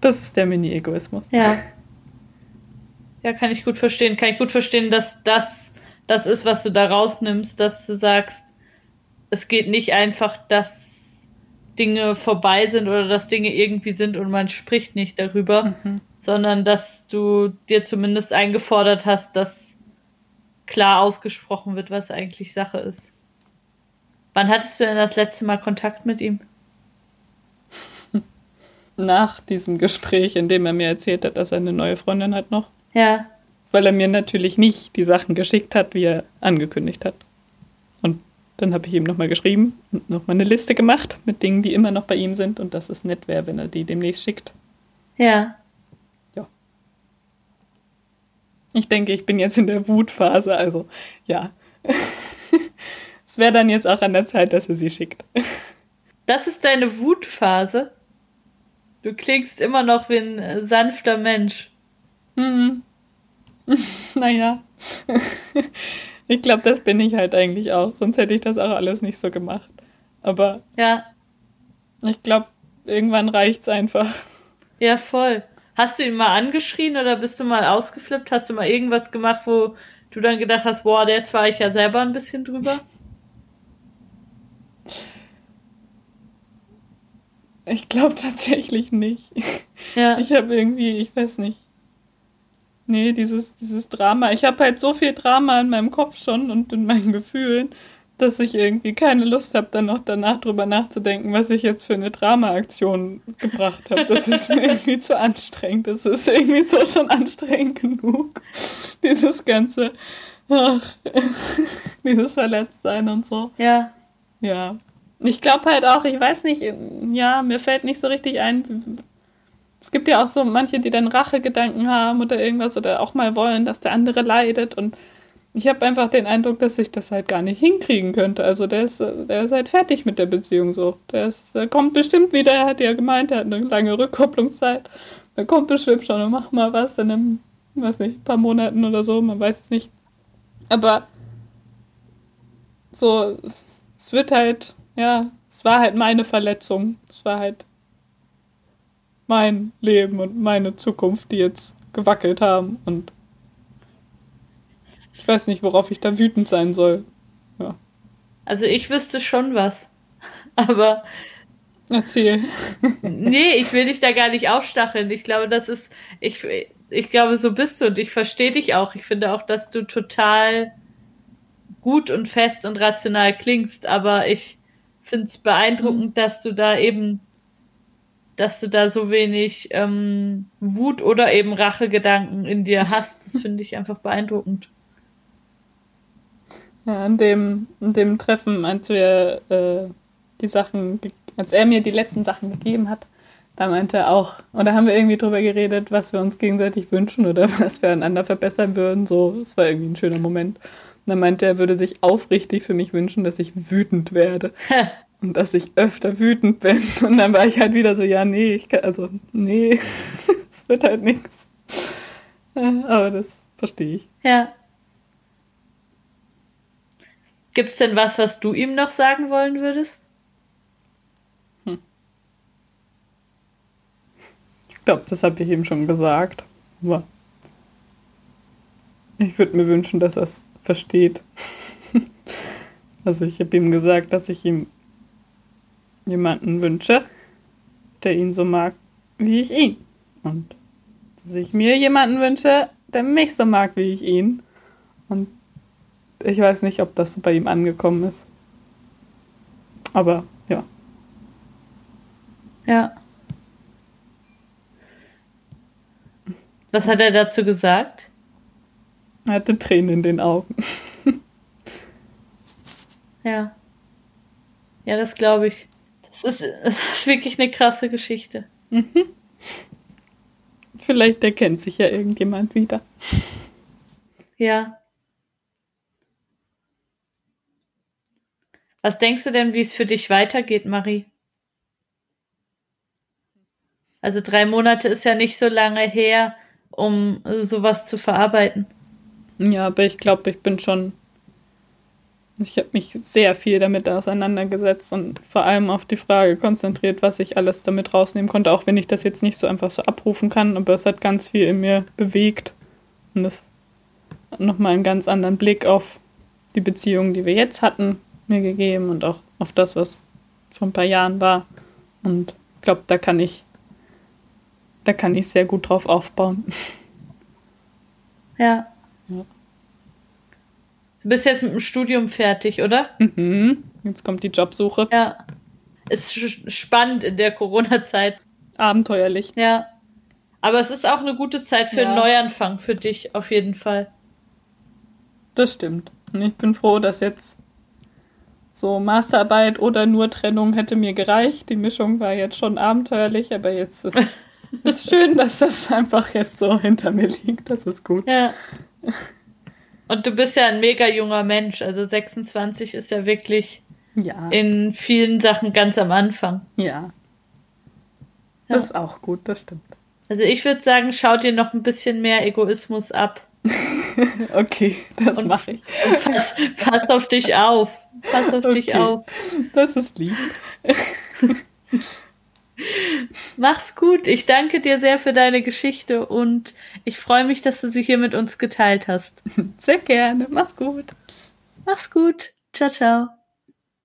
Das ist der Mini-Egoismus. Ja. Ja, kann ich gut verstehen. Kann ich gut verstehen, dass das das ist, was du da rausnimmst, dass du sagst, es geht nicht einfach, dass Dinge vorbei sind oder dass Dinge irgendwie sind und man spricht nicht darüber, mhm sondern dass du dir zumindest eingefordert hast, dass klar ausgesprochen wird, was eigentlich Sache ist. Wann hattest du denn das letzte Mal Kontakt mit ihm? Nach diesem Gespräch, in dem er mir erzählt hat, dass er eine neue Freundin hat noch. Ja. Weil er mir natürlich nicht die Sachen geschickt hat, wie er angekündigt hat. Und dann habe ich ihm nochmal geschrieben und nochmal eine Liste gemacht mit Dingen, die immer noch bei ihm sind und dass es nett wäre, wenn er die demnächst schickt. Ja. Ich denke, ich bin jetzt in der Wutphase, also ja. es wäre dann jetzt auch an der Zeit, dass er sie schickt. Das ist deine Wutphase? Du klingst immer noch wie ein sanfter Mensch. Mhm. naja. ich glaube, das bin ich halt eigentlich auch. Sonst hätte ich das auch alles nicht so gemacht. Aber. Ja. Ich glaube, irgendwann reicht's einfach. Ja, voll. Hast du ihn mal angeschrien oder bist du mal ausgeflippt? Hast du mal irgendwas gemacht, wo du dann gedacht hast, boah, jetzt war ich ja selber ein bisschen drüber? Ich glaube tatsächlich nicht. Ja. Ich habe irgendwie, ich weiß nicht. Nee, dieses, dieses Drama. Ich habe halt so viel Drama in meinem Kopf schon und in meinen Gefühlen, dass ich irgendwie keine Lust habe, dann noch danach drüber nachzudenken, was ich jetzt für eine Drama-Aktion gebracht habe. Das ist mir irgendwie zu anstrengend. Das ist irgendwie so schon anstrengend genug. Dieses ganze, ach, dieses Verletztsein und so. Ja. Ja. Ich glaube halt auch, ich weiß nicht, ja, mir fällt nicht so richtig ein. Es gibt ja auch so manche, die dann Rachegedanken haben oder irgendwas oder auch mal wollen, dass der andere leidet und ich habe einfach den Eindruck, dass ich das halt gar nicht hinkriegen könnte. Also der ist, der ist halt fertig mit der Beziehung so. Der, ist, der kommt bestimmt wieder, er hat ja gemeint, er hat eine lange Rückkopplungszeit. Der kommt bestimmt schon und macht mal was in einem, weiß nicht, paar Monaten oder so, man weiß es nicht. Aber so, es wird halt, ja, es war halt meine Verletzung. Es war halt mein Leben und meine Zukunft, die jetzt gewackelt haben und ich weiß nicht, worauf ich da wütend sein soll. Ja. Also ich wüsste schon was. Aber. Erzähl. nee, ich will dich da gar nicht aufstacheln. Ich glaube, das ist. Ich, ich glaube, so bist du und ich verstehe dich auch. Ich finde auch, dass du total gut und fest und rational klingst, aber ich finde es beeindruckend, mhm. dass du da eben, dass du da so wenig ähm, Wut oder eben Rachegedanken in dir hast. Das finde ich einfach beeindruckend. Ja, an dem, an dem Treffen, als wir äh, die Sachen, als er mir die letzten Sachen gegeben hat, da meinte er auch, und da haben wir irgendwie drüber geredet, was wir uns gegenseitig wünschen oder was wir einander verbessern würden. So, es war irgendwie ein schöner Moment. Und dann meinte er, er würde sich aufrichtig für mich wünschen, dass ich wütend werde. und dass ich öfter wütend bin. Und dann war ich halt wieder so, ja, nee, ich kann, also, nee, es wird halt nichts. Aber das verstehe ich. Ja. Gibt es denn was, was du ihm noch sagen wollen würdest? Hm. Ich glaube, das habe ich ihm schon gesagt. Aber ich würde mir wünschen, dass er es versteht. also ich habe ihm gesagt, dass ich ihm jemanden wünsche, der ihn so mag, wie ich ihn. Und dass ich mir jemanden wünsche, der mich so mag, wie ich ihn. Und ich weiß nicht, ob das bei ihm angekommen ist. Aber ja. Ja. Was hat er dazu gesagt? Er hatte Tränen in den Augen. Ja. Ja, das glaube ich. Das ist, das ist wirklich eine krasse Geschichte. Vielleicht erkennt sich ja irgendjemand wieder. Ja. Was denkst du denn, wie es für dich weitergeht, Marie? Also drei Monate ist ja nicht so lange her, um sowas zu verarbeiten. Ja, aber ich glaube, ich bin schon. Ich habe mich sehr viel damit auseinandergesetzt und vor allem auf die Frage konzentriert, was ich alles damit rausnehmen konnte, auch wenn ich das jetzt nicht so einfach so abrufen kann, aber es hat ganz viel in mir bewegt und es hat nochmal einen ganz anderen Blick auf die Beziehungen, die wir jetzt hatten, mir gegeben und auch auf das, was vor ein paar Jahren war. Und ich glaube, da kann ich, da kann ich sehr gut drauf aufbauen. Ja. Ja. Du bist jetzt mit dem Studium fertig, oder? Mhm. Jetzt kommt die Jobsuche. Ja. Ist spannend in der Corona-Zeit. Abenteuerlich. Ja. Aber es ist auch eine gute Zeit für einen Ja. Neuanfang für dich, auf jeden Fall. Das stimmt. Und ich bin froh, dass jetzt so Masterarbeit oder nur Trennung hätte mir gereicht. Die Mischung war jetzt schon abenteuerlich, aber jetzt ist es schön, dass das einfach jetzt so hinter mir liegt. Das ist gut. Ja. Und du bist ja ein mega junger Mensch. Also 26 ist ja wirklich Ja. in vielen Sachen ganz am Anfang. Ja. Ja. Das ist auch gut, das stimmt. Also ich würde sagen, schau dir noch ein bisschen mehr Egoismus ab. Okay, das mache ich. Pass, pass auf dich auf. Pass auf dich Okay. auf. Das ist lieb. Mach's gut. Ich danke dir sehr für deine Geschichte und ich freue mich, dass du sie hier mit uns geteilt hast. Sehr gerne. Mach's gut. Mach's gut. Ciao, ciao.